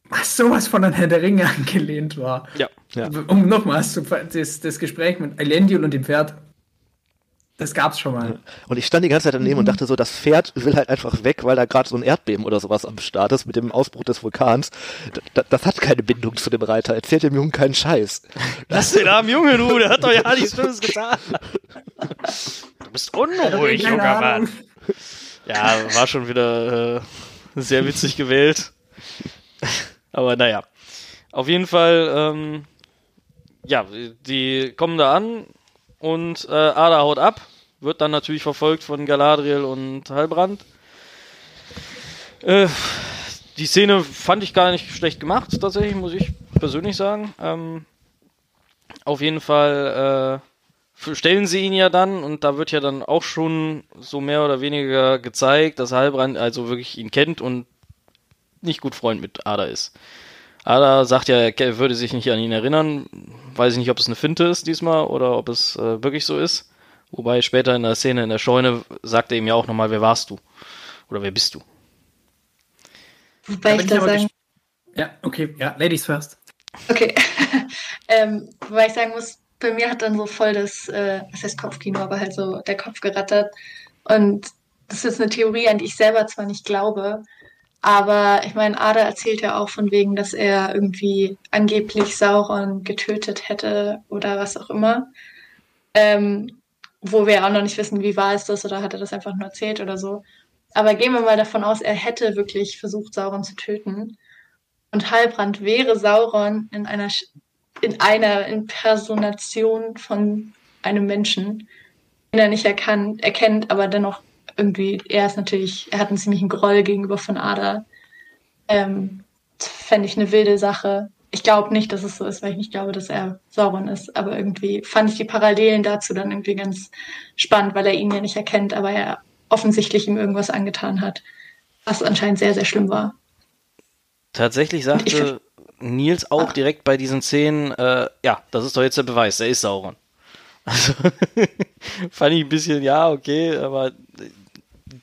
was sowas von an Herr der Ringe angelehnt war.
Ja. ja.
Um nochmals das, das Gespräch mit Elendil und dem Pferd. Das gab's schon mal.
Und ich stand die ganze Zeit daneben mhm. und dachte so, das Pferd will halt einfach weg, weil da gerade so ein Erdbeben oder sowas am Start ist mit dem Ausbruch des Vulkans. Das, das hat keine Bindung zu dem Reiter. Erzählt dem Jungen keinen Scheiß.
Lass den armen Jungen, du, der hat doch ja nichts Schlimmes getan. Du bist unruhig, junger Mann. Ja, war schon wieder äh, sehr witzig gewählt. Aber naja. Auf jeden Fall, ähm, ja, die kommen da an und äh, Ada haut ab, wird dann natürlich verfolgt von Galadriel und Halbrand. Äh, die Szene fand ich gar nicht schlecht gemacht, tatsächlich, muss ich persönlich sagen. Ähm, auf jeden Fall äh, stellen sie ihn ja dann und da wird ja dann auch schon so mehr oder weniger gezeigt, dass Halbrand also wirklich ihn kennt und nicht gut Freund mit Ada ist. Ada sagt ja, er würde sich nicht an ihn erinnern. Weiß ich nicht, ob es eine Finte ist diesmal oder ob es äh, wirklich so ist. Wobei später in der Szene in der Scheune sagt er ihm ja auch nochmal, wer warst du? Oder wer bist du?
Wobei ich da sagen. Ja, okay, ja, Ladies first.
Okay. ähm, wobei ich sagen muss, bei mir hat dann so voll das, äh, was heißt Kopfkino, aber halt so der Kopf gerattert. Und das ist eine Theorie, an die ich selber zwar nicht glaube, aber ich meine, Ada erzählt ja auch von wegen, dass er irgendwie angeblich Sauron getötet hätte oder was auch immer. Ähm, wo wir auch noch nicht wissen, wie wahr ist das oder hat er das einfach nur erzählt oder so. Aber gehen wir mal davon aus, er hätte wirklich versucht, Sauron zu töten. Und Halbrand wäre Sauron in einer, in einer Impersonation von einem Menschen, den er nicht erkannt, erkennt, aber dennoch irgendwie, er ist natürlich, er hat einen ziemlichen Groll gegenüber von Ada. Ähm, Fände ich eine wilde Sache. Ich glaube nicht, dass es so ist, weil ich nicht glaube, dass er Sauron ist. Aber irgendwie fand ich die Parallelen dazu dann irgendwie ganz spannend, weil er ihn ja nicht erkennt, aber er offensichtlich ihm irgendwas angetan hat, was anscheinend sehr, sehr schlimm war.
Tatsächlich sagte Nils auch ah. direkt bei diesen Szenen, äh, ja, das ist doch jetzt der Beweis, er ist Sauron. Also fand ich ein bisschen, ja, okay, aber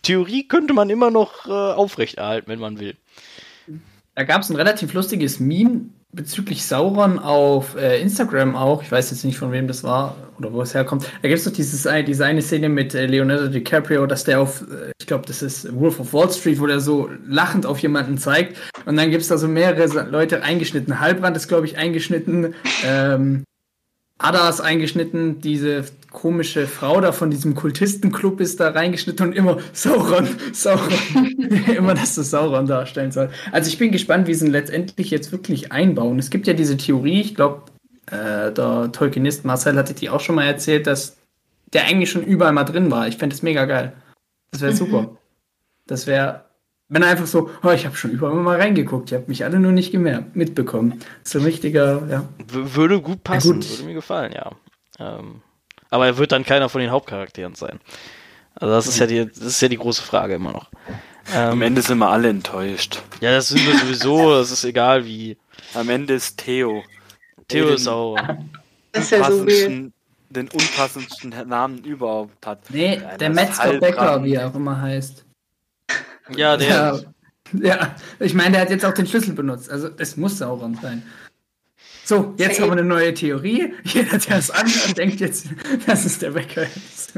Theorie könnte man immer noch äh, aufrechterhalten, wenn man will.
Da gab es ein relativ lustiges Meme bezüglich Sauron auf äh, Instagram auch. Ich weiß jetzt nicht, von wem das war oder wo es herkommt. Da gibt es doch dieses, diese eine Szene mit äh, Leonardo DiCaprio, dass der auf, äh, ich glaube, das ist Wolf of Wall Street, wo der so lachend auf jemanden zeigt. Und dann gibt es da so mehrere Leute eingeschnitten. Halbrand ist, glaube ich, eingeschnitten. Ähm, Ada ist eingeschnitten, diese komische Frau da von diesem Kultistenclub ist da reingeschnitten und immer Sauron, Sauron, immer, dass das Sauron darstellen soll. Also ich bin gespannt, wie sie ihn letztendlich jetzt wirklich einbauen. Es gibt ja diese Theorie, ich glaube, äh, der Tolkienist Marcel hatte die auch schon mal erzählt, dass der eigentlich schon überall mal drin war. Ich fände das mega geil. Das wäre mhm. super. Das wäre wenn einfach so, oh, ich habe schon überall mal reingeguckt, ich habe mich alle nur nicht mehr mitbekommen. So ein richtiger, ja.
würde gut passen, ja, gut. würde mir gefallen, ja. Ähm, aber er wird dann keiner von den Hauptcharakteren sein. Also das ist ja die, das ist ja die große Frage immer noch.
Ähm, Am Ende sind wir alle enttäuscht.
Ja, das sind wir sowieso, das ist egal wie.
Am Ende ist Theo.
Theo ist auch.
Das ist ja so weird.
Den unpassendsten Namen überhaupt hat.
Nee, der Metzger Becker, wie er auch immer heißt.
Ja, der.
Ja, ja, ich meine, der hat jetzt auch den Schlüssel benutzt. Also es muss Sauron sein. So, jetzt haben wir eine neue Theorie. Jeder, der es anhört, denkt jetzt, dass es der Wecker ist.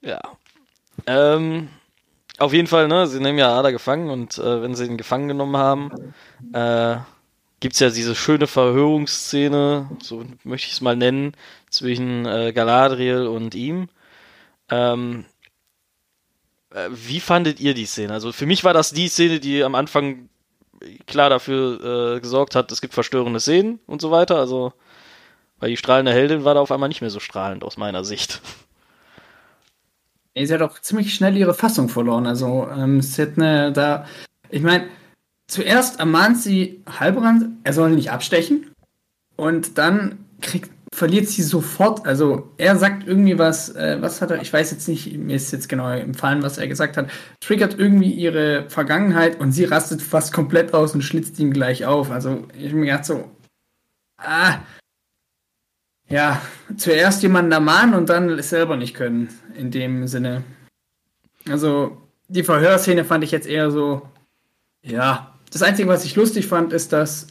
Ja. Ähm, auf jeden Fall, ne, sie nehmen ja Ada gefangen und äh, wenn sie ihn gefangen genommen haben, äh, gibt es ja diese schöne Verhörungsszene, so möchte ich es mal nennen, zwischen äh, Galadriel und ihm. Ähm, äh, wie fandet ihr die Szene? Also für mich war das die Szene, die am Anfang klar dafür äh, gesorgt hat, es gibt verstörende Szenen und so weiter. Also, weil die strahlende Heldin war da auf einmal nicht mehr so strahlend aus meiner Sicht.
sie hat auch ziemlich schnell ihre Fassung verloren. Also, ähm, eine, da, ich meine, zuerst ermahnt sie Halbrand, er soll nicht abstechen. Und dann kriegt, verliert sie sofort, also er sagt irgendwie was, äh, was hat er, ich weiß jetzt nicht, mir ist jetzt genau empfallen, was er gesagt hat, triggert irgendwie ihre Vergangenheit und sie rastet fast komplett aus und schlitzt ihn gleich auf. Also ich mir gedacht so, ah, ja, zuerst jemanden ermahnen und dann es selber nicht können, in dem Sinne. Also die Verhörszene fand ich jetzt eher so, ja. Das Einzige, was ich lustig fand, ist, dass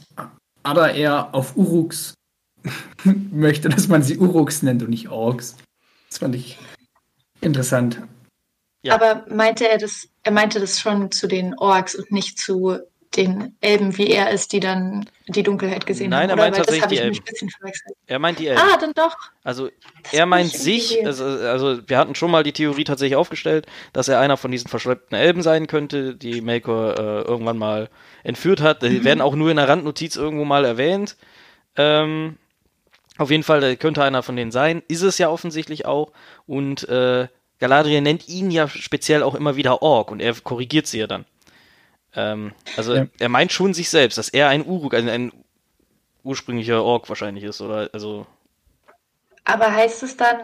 Ada eher auf Uruks möchte, dass man sie Uruks nennt und nicht Orks. Das fand ich interessant.
Ja. Aber meinte er das, er meinte das schon zu den Orks und nicht zu den Elben, wie er ist, die dann die Dunkelheit gesehen
Nein,
haben.
er meint tatsächlich die Elben. Er meint die Elben.
Ah, dann doch.
Also das er meint sich, also, also, wir hatten schon mal die Theorie tatsächlich aufgestellt, dass er einer von diesen verschleppten Elben sein könnte, die Melkor äh, irgendwann mal entführt hat. Die mhm. werden auch nur in der Randnotiz irgendwo mal erwähnt. Ähm, auf jeden Fall könnte einer von denen sein. Ist es ja offensichtlich auch. Und äh, Galadriel nennt ihn ja speziell auch immer wieder Ork und er korrigiert sie ja dann. Ähm, also ja. er meint schon sich selbst, dass er ein Uruk, ein, ein ursprünglicher Ork wahrscheinlich ist, oder also.
Aber heißt es dann,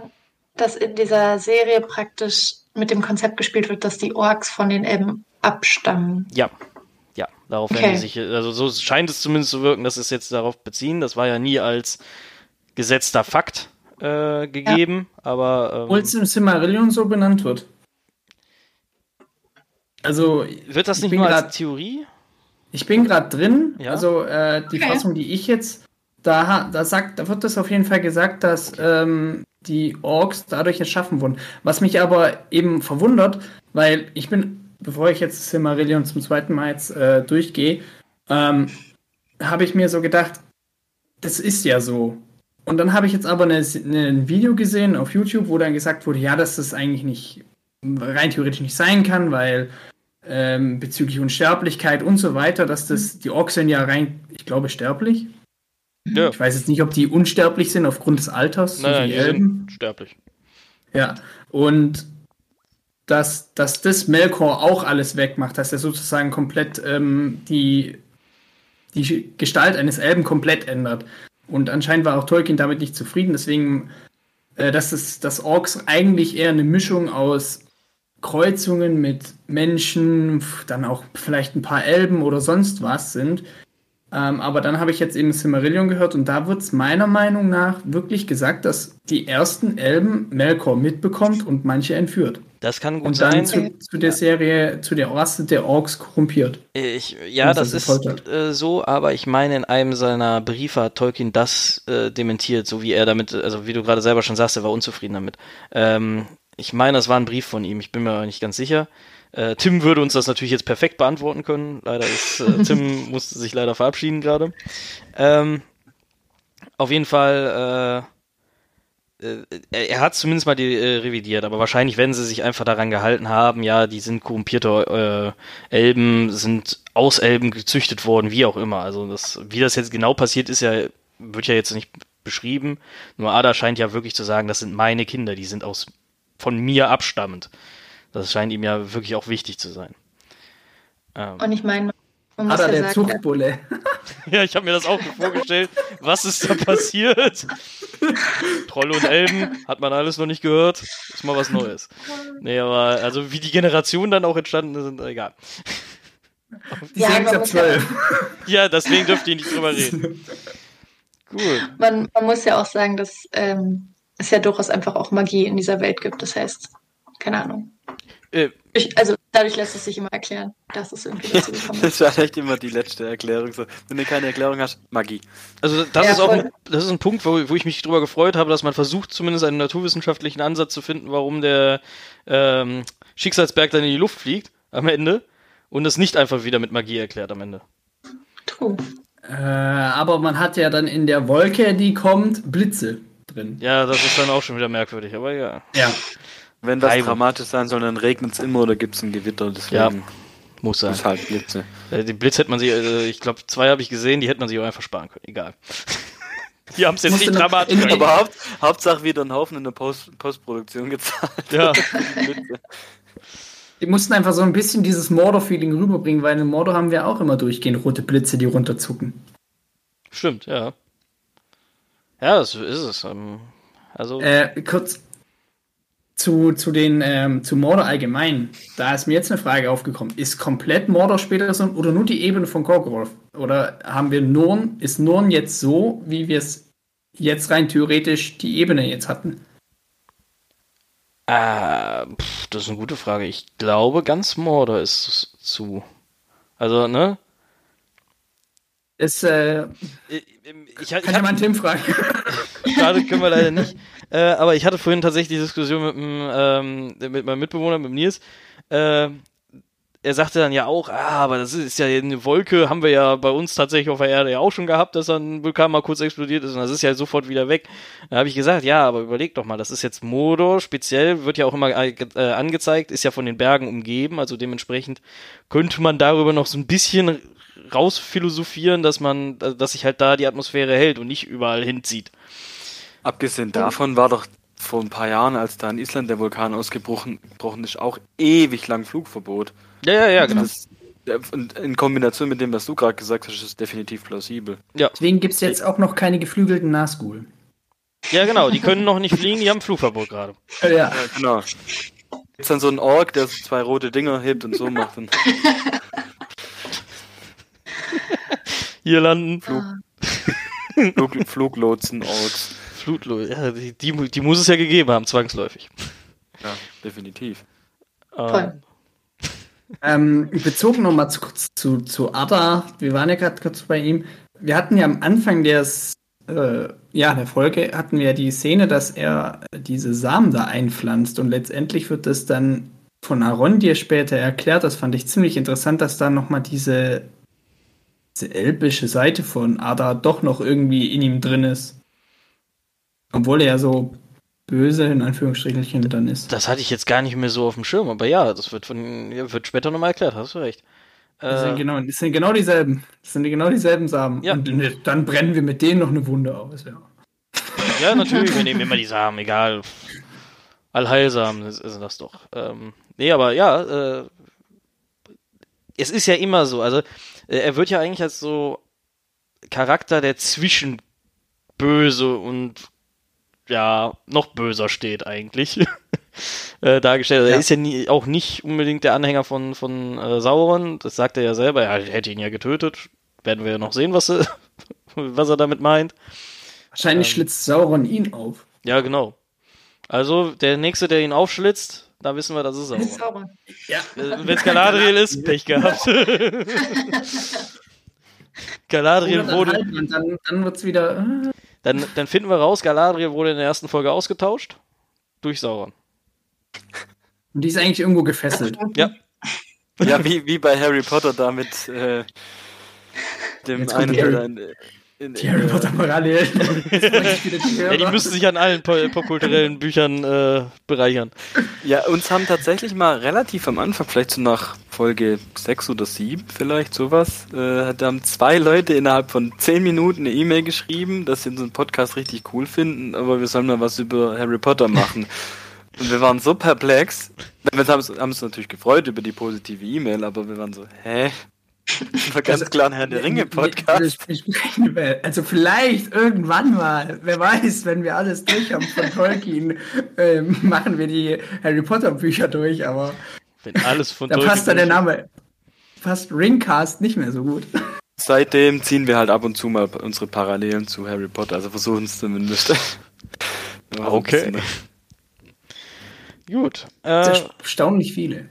dass in dieser Serie praktisch mit dem Konzept gespielt wird, dass die Orks von den Elben abstammen?
Ja. Ja, darauf okay. werden die sich, also so scheint es zumindest zu wirken, dass es jetzt darauf beziehen. Das war ja nie als gesetzter Fakt äh, gegeben, ja. aber.
Ähm, Obwohl es im Silmarillion so benannt wird. Also.
Wird das nicht nur grad, als Theorie?
Ich bin gerade drin. Ja? Also äh, die okay. Fassung, die ich jetzt. Da, da, sagt, da wird das auf jeden Fall gesagt, dass ähm, die Orks dadurch erschaffen wurden. Was mich aber eben verwundert, weil ich bin, bevor ich jetzt Silmarillion zum zweiten Mal jetzt äh, durchgehe, ähm, habe ich mir so gedacht, das ist ja so. Und dann habe ich jetzt aber eine, eine, ein Video gesehen auf YouTube, wo dann gesagt wurde, ja, dass das eigentlich nicht rein theoretisch nicht sein kann, weil ähm, bezüglich Unsterblichkeit und so weiter, dass das die Orks sind ja rein, ich glaube, sterblich. Ja. Ich weiß jetzt nicht, ob die unsterblich sind aufgrund des Alters.
Nein, so nein die Elben. sind sterblich.
Ja, und dass, dass das Melkor auch alles wegmacht, dass er sozusagen komplett ähm, die, die Gestalt eines Elben komplett ändert. Und anscheinend war auch Tolkien damit nicht zufrieden, deswegen, äh, dass es, dass Orks eigentlich eher eine Mischung aus Kreuzungen mit Menschen, dann auch vielleicht ein paar Elben oder sonst was sind. Ähm, aber dann habe ich jetzt eben Silmarillion gehört und da wird es meiner Meinung nach wirklich gesagt, dass die ersten Elben Melkor mitbekommt und manche entführt.
Das kann gut
und
sein.
Zu, zu, der Serie, zu der Rasse der Orks korrumpiert.
Ich, ja, das ist äh, so, aber ich meine, in einem seiner Briefe hat Tolkien das äh, dementiert, so wie er damit, also wie du gerade selber schon sagst, er war unzufrieden damit. Ähm, ich meine, das war ein Brief von ihm, ich bin mir nicht ganz sicher. Äh, Tim würde uns das natürlich jetzt perfekt beantworten können. Leider ist äh, Tim musste sich leider verabschieden gerade. Ähm, auf jeden Fall, äh, er hat zumindest mal die äh, revidiert, aber wahrscheinlich werden sie sich einfach daran gehalten haben, ja, die sind korrumpierte äh, Elben, sind aus Elben gezüchtet worden, wie auch immer. Also das, wie das jetzt genau passiert ist, ja, wird ja jetzt nicht beschrieben. Nur Ada scheint ja wirklich zu sagen, das sind meine Kinder, die sind aus von mir abstammend. Das scheint ihm ja wirklich auch wichtig zu sein.
Ähm. Und ich meine,
muss ja der sagen, Zuchtbulle.
ja, ich habe mir das auch vorgestellt. Was ist da passiert? Troll und Elben, hat man alles noch nicht gehört. Ist mal was Neues. Nee, aber also wie die Generationen dann auch entstanden sind, egal.
Die ja, ja
deswegen dürft ihr nicht drüber reden.
Gut. Man, man muss ja auch sagen, dass ähm, es ja durchaus einfach auch Magie in dieser Welt gibt. Das heißt, keine Ahnung. Äh, ich, also dadurch lässt es sich immer erklären, dass es irgendwie dazu gekommen
ist. das war echt immer die letzte Erklärung. So, wenn du keine Erklärung hast, Magie.
Also das ja, ist auch ein, das ist ein Punkt, wo, wo ich mich darüber gefreut habe, dass man versucht, zumindest einen naturwissenschaftlichen Ansatz zu finden, warum der ähm, Schicksalsberg dann in die Luft fliegt am Ende und es nicht einfach wieder mit Magie erklärt am Ende.
True. Äh, aber man hat ja dann in der Wolke, die kommt, Blitze drin.
Ja, das ist dann auch schon wieder merkwürdig, aber ja.
Ja.
Wenn das Reibung. dramatisch sein soll, dann regnet es immer oder gibt es ein Gewitter. Deswegen
ja, muss sein.
Ist halt Blitze.
Äh, die Blitz hätte man sich, äh, ich glaube, zwei habe ich gesehen, die hätte man sich auch einfach sparen können. Egal. Die haben es jetzt nicht dramatisch.
Aber Haupt, Hauptsache wieder einen Haufen in der Post, Postproduktion gezahlt.
Ja.
Die mussten einfach so ein bisschen dieses Mordor-Feeling rüberbringen, weil in Mordor haben wir auch immer durchgehend rote Blitze, die runterzucken.
Stimmt, ja. Ja, so ist es. Ähm, also.
Äh, kurz zu, zu den ähm, zu Mordor allgemein. Da ist mir jetzt eine Frage aufgekommen. Ist komplett Mordor später so oder nur die Ebene von Gorgoroth? Oder haben wir Nurn, ist Nurn jetzt so, wie wir es jetzt rein theoretisch die Ebene jetzt hatten?
Äh, pff, das ist eine gute Frage. Ich glaube, ganz Mordor ist zu. Also, ne?
Ist, äh,
Ich, ich,
kann ja mal einen Tim fragen.
Gerade können wir leider nicht. Äh, aber ich hatte vorhin tatsächlich die Diskussion mit, dem, ähm, mit meinem Mitbewohner, mit dem Nils. Äh, er sagte dann ja auch, ah, aber das ist ja eine Wolke, haben wir ja bei uns tatsächlich auf der Erde ja auch schon gehabt, dass ein Vulkan mal kurz explodiert ist und das ist ja sofort wieder weg. Da habe ich gesagt, ja, aber überleg doch mal, das ist jetzt Mordor, speziell wird ja auch immer äh, angezeigt, ist ja von den Bergen umgeben, also dementsprechend könnte man darüber noch so ein bisschen rausphilosophieren, dass man, dass sich halt da die Atmosphäre hält und nicht überall hinzieht.
Abgesehen davon war doch vor ein paar Jahren, als da in Island der Vulkan ausgebrochen gebrochen ist, auch ewig lang Flugverbot.
Ja, ja, ja, genau.
Das, und in Kombination mit dem, was du gerade gesagt hast, ist es definitiv plausibel.
Ja.
Deswegen gibt es jetzt auch noch keine geflügelten Nazgul.
Ja, genau, die können noch nicht fliegen, die haben Flugverbot gerade.
Ja.
Ja, genau. Jetzt dann so ein Ork, der so zwei rote Dinger hebt und so macht. Und
Hier landen.
Flug, Fluglotsen, Orks.
Flutlo, ja, die, die, die muss es ja gegeben haben, zwangsläufig.
Ja, definitiv.
Voll.
Ähm, bezogen nochmal zu, zu, zu Ada, wir waren ja gerade kurz bei ihm. Wir hatten ja am Anfang des, äh, ja, der Folge hatten wir ja die Szene, dass er diese Samen da einpflanzt und letztendlich wird das dann von Arondir später erklärt. Das fand ich ziemlich interessant, dass da nochmal diese, diese elbische Seite von Ada doch noch irgendwie in ihm drin ist. Obwohl er ja so böse in Anführungsstrichelchen dann ist.
Das hatte ich jetzt gar nicht mehr so auf dem Schirm, aber ja, das wird von wird später nochmal erklärt, hast du recht.
Das sind,
Äh,
genau, das sind genau dieselben. Das sind genau dieselben Samen.
Ja.
Und dann brennen wir mit denen noch eine Wunde aus. Ja.
ja, natürlich, wir nehmen immer die Samen, egal. Allheilsamen ist, ist das doch. Ähm, nee, aber ja, äh, es ist ja immer so. Also, äh, er wird ja eigentlich als so Charakter, der zwischen böse und ja, noch böser steht eigentlich. äh, dargestellt. Also
Ja.
Er ist ja nie, auch nicht unbedingt der Anhänger von, von äh, Sauron. Das sagt er ja selber. Er hätte ihn ja getötet. Werden wir ja noch sehen, was, er- was er damit meint.
Wahrscheinlich
Ähm.
schlitzt Sauron ihn auf.
Ja, genau. Also, der Nächste, der ihn aufschlitzt, da wissen wir, das ist Sauron.
Sauron.
Ja.
Wenn es Galadriel ist, Pech gehabt. Galadriel wurde,
halt, und dann, dann wird es wieder. äh,
dann, dann finden wir raus, Galadriel wurde in der ersten Folge ausgetauscht durch Sauron.
Und die ist eigentlich irgendwo gefesselt.
Ja,
Ja, wie, wie bei Harry Potter da mit äh, dem einen,
die Harry-
der in,
Die Harry Potter Parallel.
ja die müssen sich an allen po- popkulturellen Büchern äh, bereichern.
Ja, uns haben tatsächlich mal relativ am Anfang, vielleicht so nach Folge 6 oder 7 vielleicht, sowas, äh, da haben zwei Leute innerhalb von 10 Minuten eine E-Mail geschrieben, dass sie unseren Podcast richtig cool finden, aber wir sollen mal was über Harry Potter machen. Und wir waren so perplex. Wir haben uns natürlich gefreut über die positive E-Mail, aber wir waren so, hä? War ganz klar ein Herr der Ringe Podcast.
Also vielleicht irgendwann mal, wer weiß, wenn wir alles durch haben von Tolkien, ähm, machen wir die Harry Potter Bücher durch, aber
Wenn alles von
da
Tolkien
passt dann der Name. Passt Ringcast nicht mehr so gut.
Seitdem ziehen wir halt ab und zu mal unsere Parallelen zu Harry Potter, also versuchen es zumindest.
Okay. Gut.
Das
Äh,
erstaunlich viele.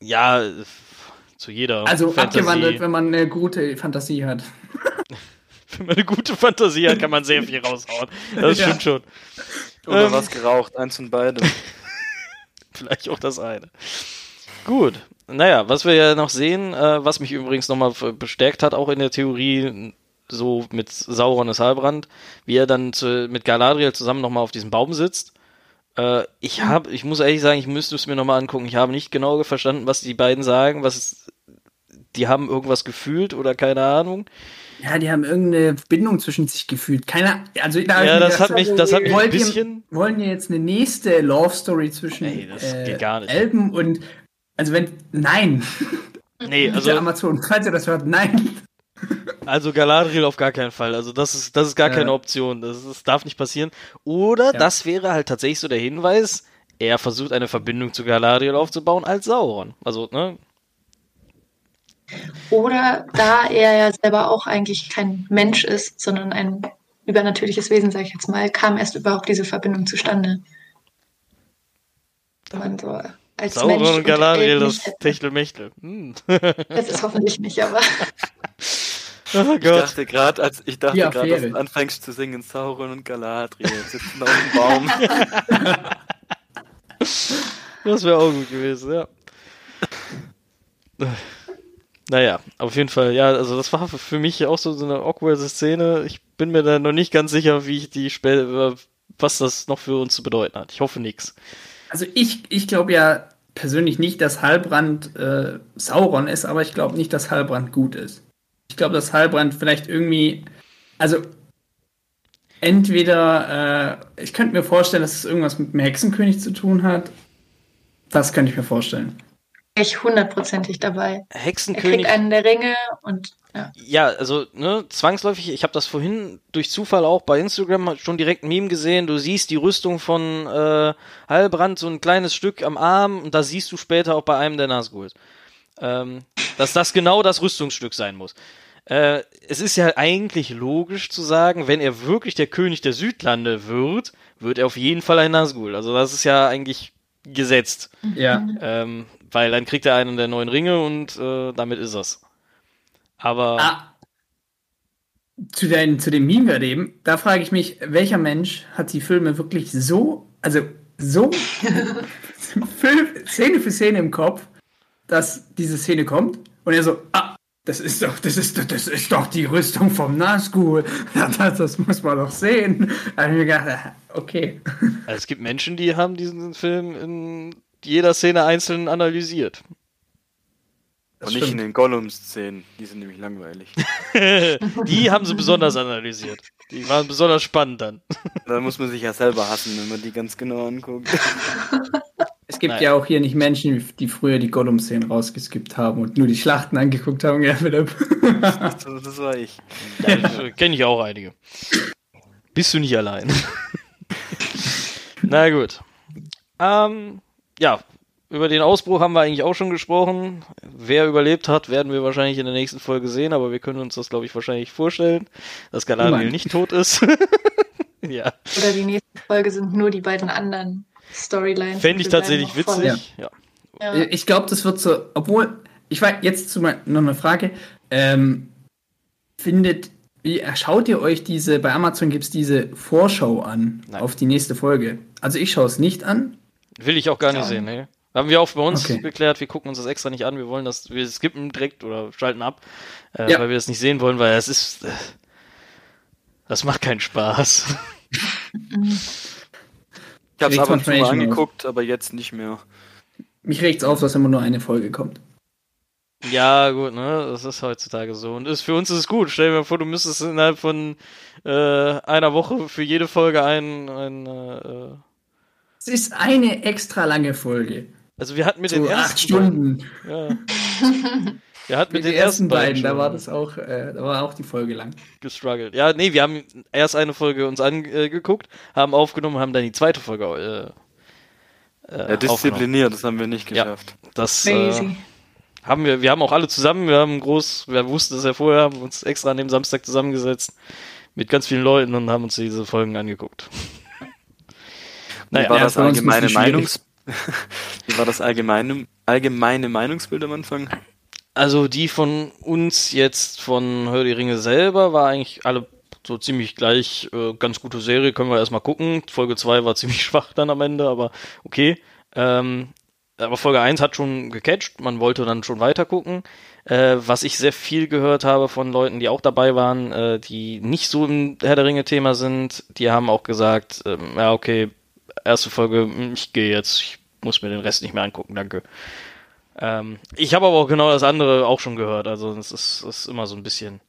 ja, äh, zu jeder
Also
Fantasy.
abgewandelt, wenn man eine gute Fantasie hat.
Wenn man eine gute Fantasie hat, kann man sehr viel raushauen. Das
Ja.
stimmt schon.
Oder
Ähm.
was geraucht, eins von beidem.
Vielleicht auch das eine. Gut. Naja, was wir ja noch sehen, äh, was mich übrigens nochmal bestärkt hat, auch in der Theorie, so mit Sauron ist Halbrand, wie er dann zu, mit Galadriel zusammen nochmal auf diesem Baum sitzt. Äh, ich habe, ich muss ehrlich sagen, ich müsste es mir nochmal angucken. Ich habe nicht genau verstanden, was die beiden sagen, was die haben irgendwas gefühlt oder keine Ahnung.
Ja, die haben irgendeine Verbindung zwischen sich gefühlt. Keine, also
da ja, das hat mich, das hat mich ein bisschen.
Ihr, wollen wir jetzt eine nächste Love Story zwischen
Ey, äh,
Elben und, also wenn, nein.
Nee, also
Amazon, falls ihr das hört, nein.
Also Galadriel auf gar keinen Fall. Also das ist, das ist gar keine Option. Das, das darf nicht passieren. Oder ja. das wäre halt tatsächlich so der Hinweis, er versucht eine Verbindung zu Galadriel aufzubauen als Sauron. Also, ne?
Oder da er ja selber auch eigentlich kein Mensch ist, sondern ein übernatürliches Wesen, sage ich jetzt mal, kam erst überhaupt diese Verbindung zustande.
Man so als Sauron Mensch und Galadriel, das Techtelmechtel.
Hm. Das ist hoffentlich nicht, aber.
Oh ich dachte gerade, als ich dachte gerade, dass du anfängst zu singen, Sauron und Galadriel sitzen auf dem Baum.
das wäre auch gut gewesen, ja. Naja, auf jeden Fall, ja, also das war für mich auch so, so eine awkward Szene. Ich bin mir da noch nicht ganz sicher, wie ich die später, was das noch für uns zu bedeuten hat. Ich hoffe nichts.
Also ich, ich glaube ja persönlich nicht, dass Halbrand äh, Sauron ist, aber ich glaube nicht, dass Halbrand gut ist. Ich glaube, dass Halbrand vielleicht irgendwie, also entweder, äh, ich könnte mir vorstellen, dass es irgendwas mit dem Hexenkönig zu tun hat. Das könnte ich mir vorstellen
ich hundertprozentig dabei.
Hexenkönig.
Er kriegt einen der Ringe und
ja. Ja, also ne, zwangsläufig, ich habe das vorhin durch Zufall auch bei Instagram schon direkt ein Meme gesehen. Du siehst die Rüstung von äh, Heilbrand, so ein kleines Stück am Arm und da siehst du später auch bei einem der Nazguls. Ähm, dass das genau das Rüstungsstück sein muss. Äh, es ist ja eigentlich logisch zu sagen, wenn er wirklich der König der Südlande wird, wird er auf jeden Fall ein Nazgul. Also das ist ja eigentlich gesetzt.
Ja.
Ähm, weil dann kriegt er einen der neuen Ringe und äh, damit ist es. Aber. Ah.
Zu, den, zu dem Meme gerade eben, da frage ich mich, welcher Mensch hat die Filme wirklich so, also so Szene für Szene im Kopf, dass diese Szene kommt und er so, ah, das ist doch, das ist doch, das ist doch die Rüstung vom Nazgul. Das, das muss man doch sehen. Da habe ich mir gedacht, okay.
Also es gibt Menschen, die haben diesen Film in jeder Szene einzeln analysiert.
Das Und nicht in den Gollum-Szenen, die sind nämlich langweilig.
die haben sie besonders analysiert. Die waren besonders spannend dann.
Da muss man sich ja selber hassen, wenn man die ganz genau anguckt.
Es gibt Nein. ja auch hier nicht Menschen, die früher die Gollum-Szenen rausgeskippt haben und nur die Schlachten angeguckt haben. Ja, Philipp.
das, das war ich.
Ja, Kenne ich auch einige. Bist du nicht allein? Na gut. Ähm, ja, über den Ausbruch haben wir eigentlich auch schon gesprochen. Wer überlebt hat, werden wir wahrscheinlich in der nächsten Folge sehen, aber wir können uns das, glaube ich, wahrscheinlich vorstellen, dass Galadriel nicht tot ist.
ja. Oder die nächste Folge sind nur die beiden anderen Storylines.
Fände ich tatsächlich witzig. Ja.
ja. Ich glaube, das wird so, obwohl, ich war jetzt zu mein, noch eine Frage. Ähm, findet, wie schaut ihr euch diese, bei Amazon gibt es diese Vorschau an Nein. auf die nächste Folge? Also ich schaue es nicht an,
Will ich auch gar nicht sehen, ne? Haben wir auch bei uns okay. geklärt, wir gucken uns das extra nicht an, wir wollen das, wir skippen direkt oder schalten ab, äh, ja. weil wir das nicht sehen wollen, weil es ist, äh, das macht keinen Spaß.
ich hab's ab und zu mal angeguckt, aber jetzt nicht mehr.
Mich regt's auf, dass immer nur eine Folge kommt.
Ja, gut, ne? Das ist heutzutage so. Und ist, für uns ist es gut. Stell dir mal vor, du müsstest innerhalb von äh, einer Woche für jede Folge ein, ein äh,
es ist eine extra lange Folge.
Also wir hatten mit so den
ersten acht Stunden.
Beiden, ja. Wir hatten mit, mit den ersten beiden,
da war das auch, äh, da war auch die Folge lang.
Gestruggelt. Ja, nee, wir haben erst eine Folge uns angeguckt, haben aufgenommen, haben dann die zweite Folge
äh, äh, ja, diszipliniert, das haben wir nicht geschafft.
Ja, das äh, haben wir, wir haben auch alle zusammen, wir haben groß, wir wussten es ja vorher, haben uns extra an dem Samstag zusammengesetzt mit ganz vielen Leuten und haben uns diese Folgen angeguckt.
Naja, Wie war das allgemeine Meinungs Wie war das allgemeine, allgemeine Meinungsbild am Anfang?
Also die von uns jetzt von Hör die Ringe selber war eigentlich alle so ziemlich gleich, äh, ganz gute Serie, können wir erstmal gucken. Folge 2 war ziemlich schwach dann am Ende, aber okay. Ähm, aber Folge 1 hat schon gecatcht, man wollte dann schon weiter gucken. Äh, was ich sehr viel gehört habe von Leuten, die auch dabei waren, äh, die nicht so im Herr der Ringe-Thema sind, die haben auch gesagt, ähm, ja, okay, erste Folge, hm, ich gehe jetzt, ich muss mir den Rest nicht mehr angucken, danke. Ähm, ich habe aber auch genau das andere auch schon gehört. Also es ist, ist immer so ein bisschen.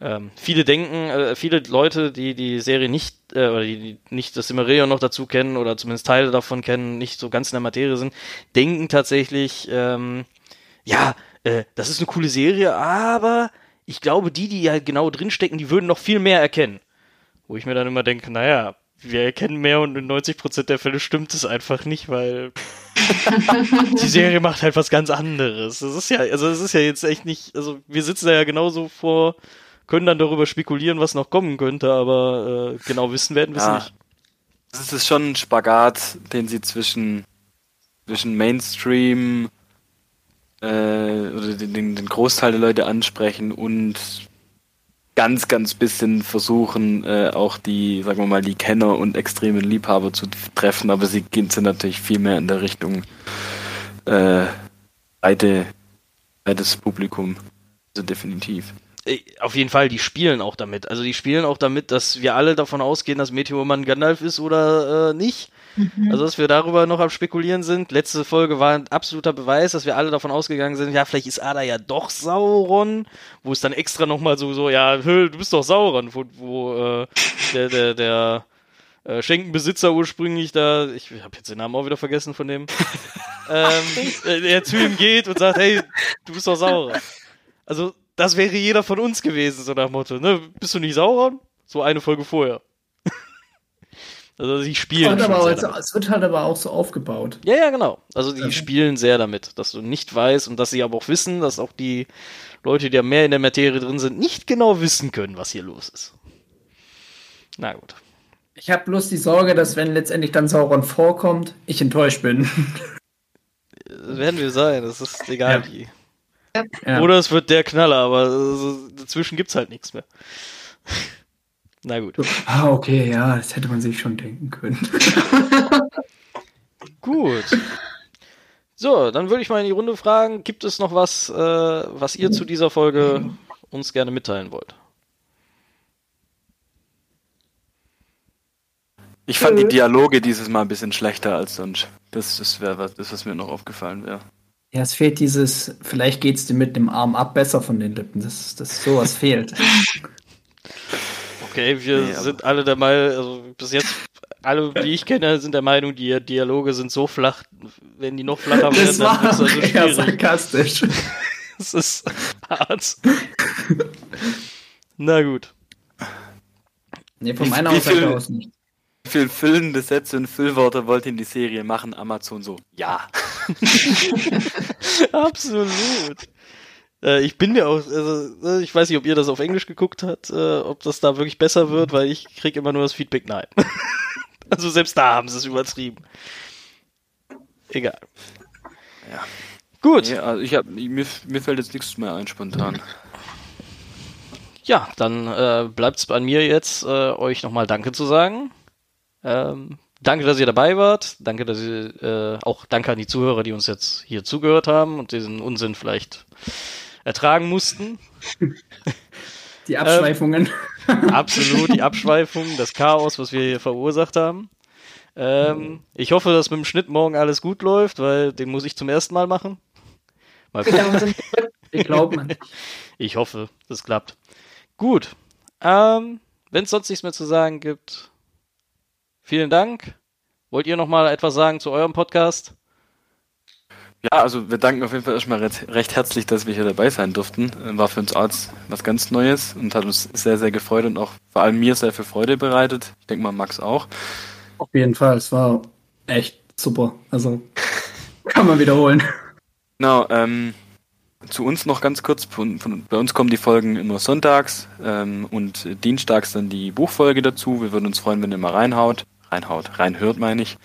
Ähm, viele denken, äh, viele Leute, die die Serie nicht äh, oder die, die nicht das Silmarillion noch dazu kennen oder zumindest Teile davon kennen, nicht so ganz in der Materie sind, denken tatsächlich, ähm, ja, äh, das ist eine coole Serie, aber ich glaube, die, die halt genau drinstecken, die würden noch viel mehr erkennen. Wo ich mir dann immer denke, naja, wir erkennen mehr und in 90% der Fälle stimmt es einfach nicht, weil die Serie macht halt was ganz anderes. Das ist ja, also es ist ja jetzt echt nicht, also wir sitzen da ja genauso vor, können dann darüber spekulieren, was noch kommen könnte, aber äh, genau wissen werden wir es
Ja.
nicht.
Das ist schon ein Spagat, den sie zwischen, zwischen Mainstream äh, oder den den Großteil der Leute ansprechen und ganz, ganz bisschen versuchen, äh, auch die, sagen wir mal, die Kenner und extremen Liebhaber zu treffen, aber sie gehen sind natürlich viel mehr in der Richtung äh, breite, breites Publikum. Also definitiv.
Äh, Auf jeden Fall, die spielen auch damit. Also die spielen auch damit, dass wir alle davon ausgehen, dass Meteormann Gandalf ist oder äh, nicht. Also dass wir darüber noch am Spekulieren sind. Letzte Folge war ein absoluter Beweis, dass wir alle davon ausgegangen sind, ja, vielleicht ist Ada ja doch Sauron, wo es dann extra nochmal so, so, ja, du bist doch Sauron, wo, wo äh, der, der, der äh, Schenkenbesitzer ursprünglich da, ich habe jetzt den Namen auch wieder vergessen von dem, ähm, äh, der zu ihm geht und sagt, hey, du bist doch Sauron. Also, das wäre jeder von uns gewesen, so nach dem Motto, ne? Bist du nicht Sauron? So eine Folge vorher. also, sie spielen.
Und
schon
aber
sehr
auch,
damit.
es wird halt aber auch so aufgebaut.
Ja, ja, genau. Also, die
Okay.
spielen sehr damit, dass du nicht weißt und dass sie aber auch wissen, dass auch die Leute, die da mehr in der Materie drin sind, nicht genau wissen können, was hier los ist. Na gut.
Ich habe bloß die Sorge, dass wenn letztendlich dann Sauron vorkommt, ich enttäuscht bin.
Das werden wir sein, das ist egal
Ja.
wie.
Ja.
Oder es wird der Knaller, aber äh, dazwischen gibt's halt nichts mehr. Na gut.
Ah, okay, ja, das hätte man sich schon denken können.
Gut. So, dann würde ich mal in die Runde fragen, gibt es noch was, äh, was ihr zu dieser Folge uns gerne mitteilen wollt?
Ich fand die Dialoge dieses Mal ein bisschen schlechter als sonst. Das, das wäre was, das, was mir noch aufgefallen wäre.
Ja, es fehlt dieses, vielleicht geht's dir mit dem Arm ab besser von den Lippen. Das, das sowas fehlt.
Okay, wir
Nee,
sind alle der Meinung, also bis jetzt, alle, die ich kenne, sind der Meinung, die Dialoge sind so flach, wenn die noch flacher werden,
Das
dann
war
ist also
eher
schwierig.
sarkastisch.
Das ist hart. Na gut.
Nee, von
Wie-
meiner Aussage aus nicht.
Wie viel füllende Sätze und Füllwörter wollt ihr in die Serie machen? Amazon so. Ja.
Absolut. Äh, ich bin mir auch, also, äh, ich weiß nicht, ob ihr das auf Englisch geguckt habt, äh, ob das da wirklich besser wird, weil ich krieg immer nur das Feedback, nein. also selbst da haben sie es übertrieben. Egal.
Ja.
Gut.
Nee, also ich hab, mir, mir fällt jetzt nichts mehr ein spontan.
Ja, dann äh, bleibt es bei mir jetzt, äh, euch nochmal Danke zu sagen. Ähm, danke, dass ihr dabei wart. Danke, dass ihr äh, auch danke an die Zuhörer, die uns jetzt hier zugehört haben und diesen Unsinn vielleicht ertragen mussten.
Die Abschweifungen.
Absolut die Abschweifung, das Chaos, was wir hier verursacht haben. Ähm, ich hoffe, dass mit dem Schnitt morgen alles gut läuft, weil den muss ich zum ersten Mal machen. Mal gucken.
Glauben an dich.
Ich hoffe, das klappt. Gut. Ähm, Wenn es sonst nichts mehr zu sagen gibt, vielen Dank. Wollt ihr noch mal etwas sagen zu eurem Podcast?
Ja, also wir danken auf jeden Fall erstmal recht, recht herzlich, dass wir hier dabei sein durften. Äh, War für uns Arzt was ganz Neues und hat uns sehr, sehr gefreut und auch vor allem mir sehr viel Freude bereitet. Ich denke mal Max auch.
Auf jeden Fall, es war echt super. Also kann man wiederholen.
Genau, ähm, zu uns noch ganz kurz. Von, von, bei uns kommen die Folgen immer sonntags ähm, und dienstags dann die Buchfolge dazu. Wir würden uns freuen, wenn ihr mal reinhaut. Reinhaut, reinhört meine ich.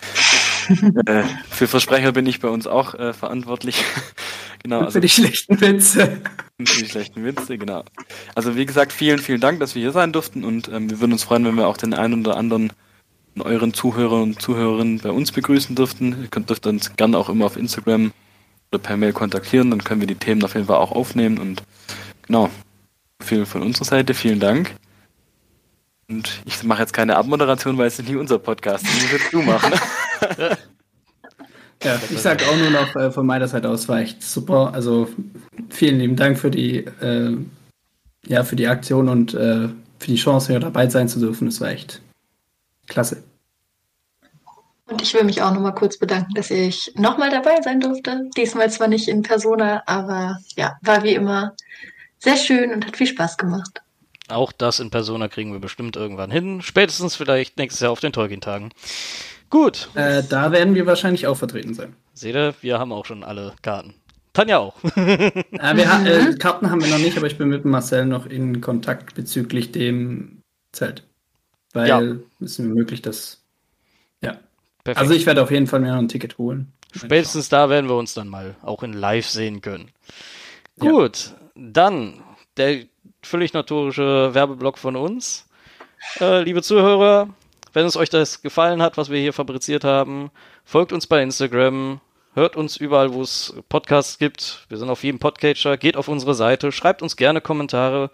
äh, für Versprecher bin ich bei uns auch äh, verantwortlich. genau, also
für die schlechten Witze.
Für die schlechten Witze, genau. Also wie gesagt, vielen, vielen Dank, dass wir hier sein durften und ähm, wir würden uns freuen, wenn wir auch den einen oder anderen euren Zuhörern und Zuhörerinnen bei uns begrüßen dürften. Ihr könnt dürft uns gerne auch immer auf Instagram oder per Mail kontaktieren, dann können wir die Themen auf jeden Fall auch aufnehmen und genau. Viel von unserer Seite, vielen Dank. Und ich mache jetzt keine Abmoderation, weil es ist nicht unser Podcast. Das musst jetzt du machen.
Ja, ich sage auch nur noch äh, von meiner Seite aus war echt super. Also vielen lieben Dank für die, äh, ja, für die Aktion und äh, für die Chance, hier dabei sein zu dürfen. Das war echt klasse.
Und ich will mich auch nochmal kurz bedanken, dass ich nochmal dabei sein durfte. Diesmal zwar nicht in Persona, aber ja, war wie immer sehr schön und hat viel Spaß gemacht.
Auch das in Persona kriegen wir bestimmt irgendwann hin. Spätestens vielleicht nächstes Jahr auf den Tolkien-Tagen. Gut.
Äh, da werden wir wahrscheinlich auch vertreten sein.
Seht ihr, wir haben auch schon alle Karten. Tanja auch.
äh, ha äh, Karten haben wir noch nicht, aber ich bin mit Marcel noch in Kontakt bezüglich dem Zelt. Weil ja. es ist möglich, dass. Ja. Perfekt. Also ich werde auf jeden Fall mir noch ein Ticket holen.
Spätestens da werden wir uns dann mal auch in live sehen können. Gut, ja. dann der völlig notorische Werbeblock von uns. Äh, liebe Zuhörer, wenn es euch das gefallen hat, was wir hier fabriziert haben, folgt uns bei Instagram, hört uns überall, wo es Podcasts gibt. Wir sind auf jedem Podcatcher, geht auf unsere Seite, schreibt uns gerne Kommentare.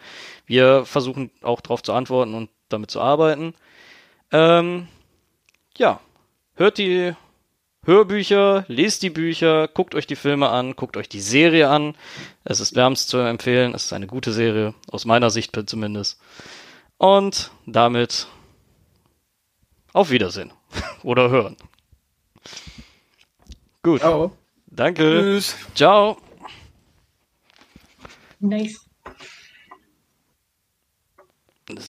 Wir versuchen auch darauf zu antworten und damit zu arbeiten. Ähm, ja, hört die Hörbücher, lest die Bücher, guckt euch die Filme an, guckt euch die Serie an. Es ist wärmst zu empfehlen. Es ist eine gute Serie, aus meiner Sicht zumindest. Und damit auf Wiedersehen. Oder hören. Gut. Ciao. Danke. Tschüss. Ciao.
Nice.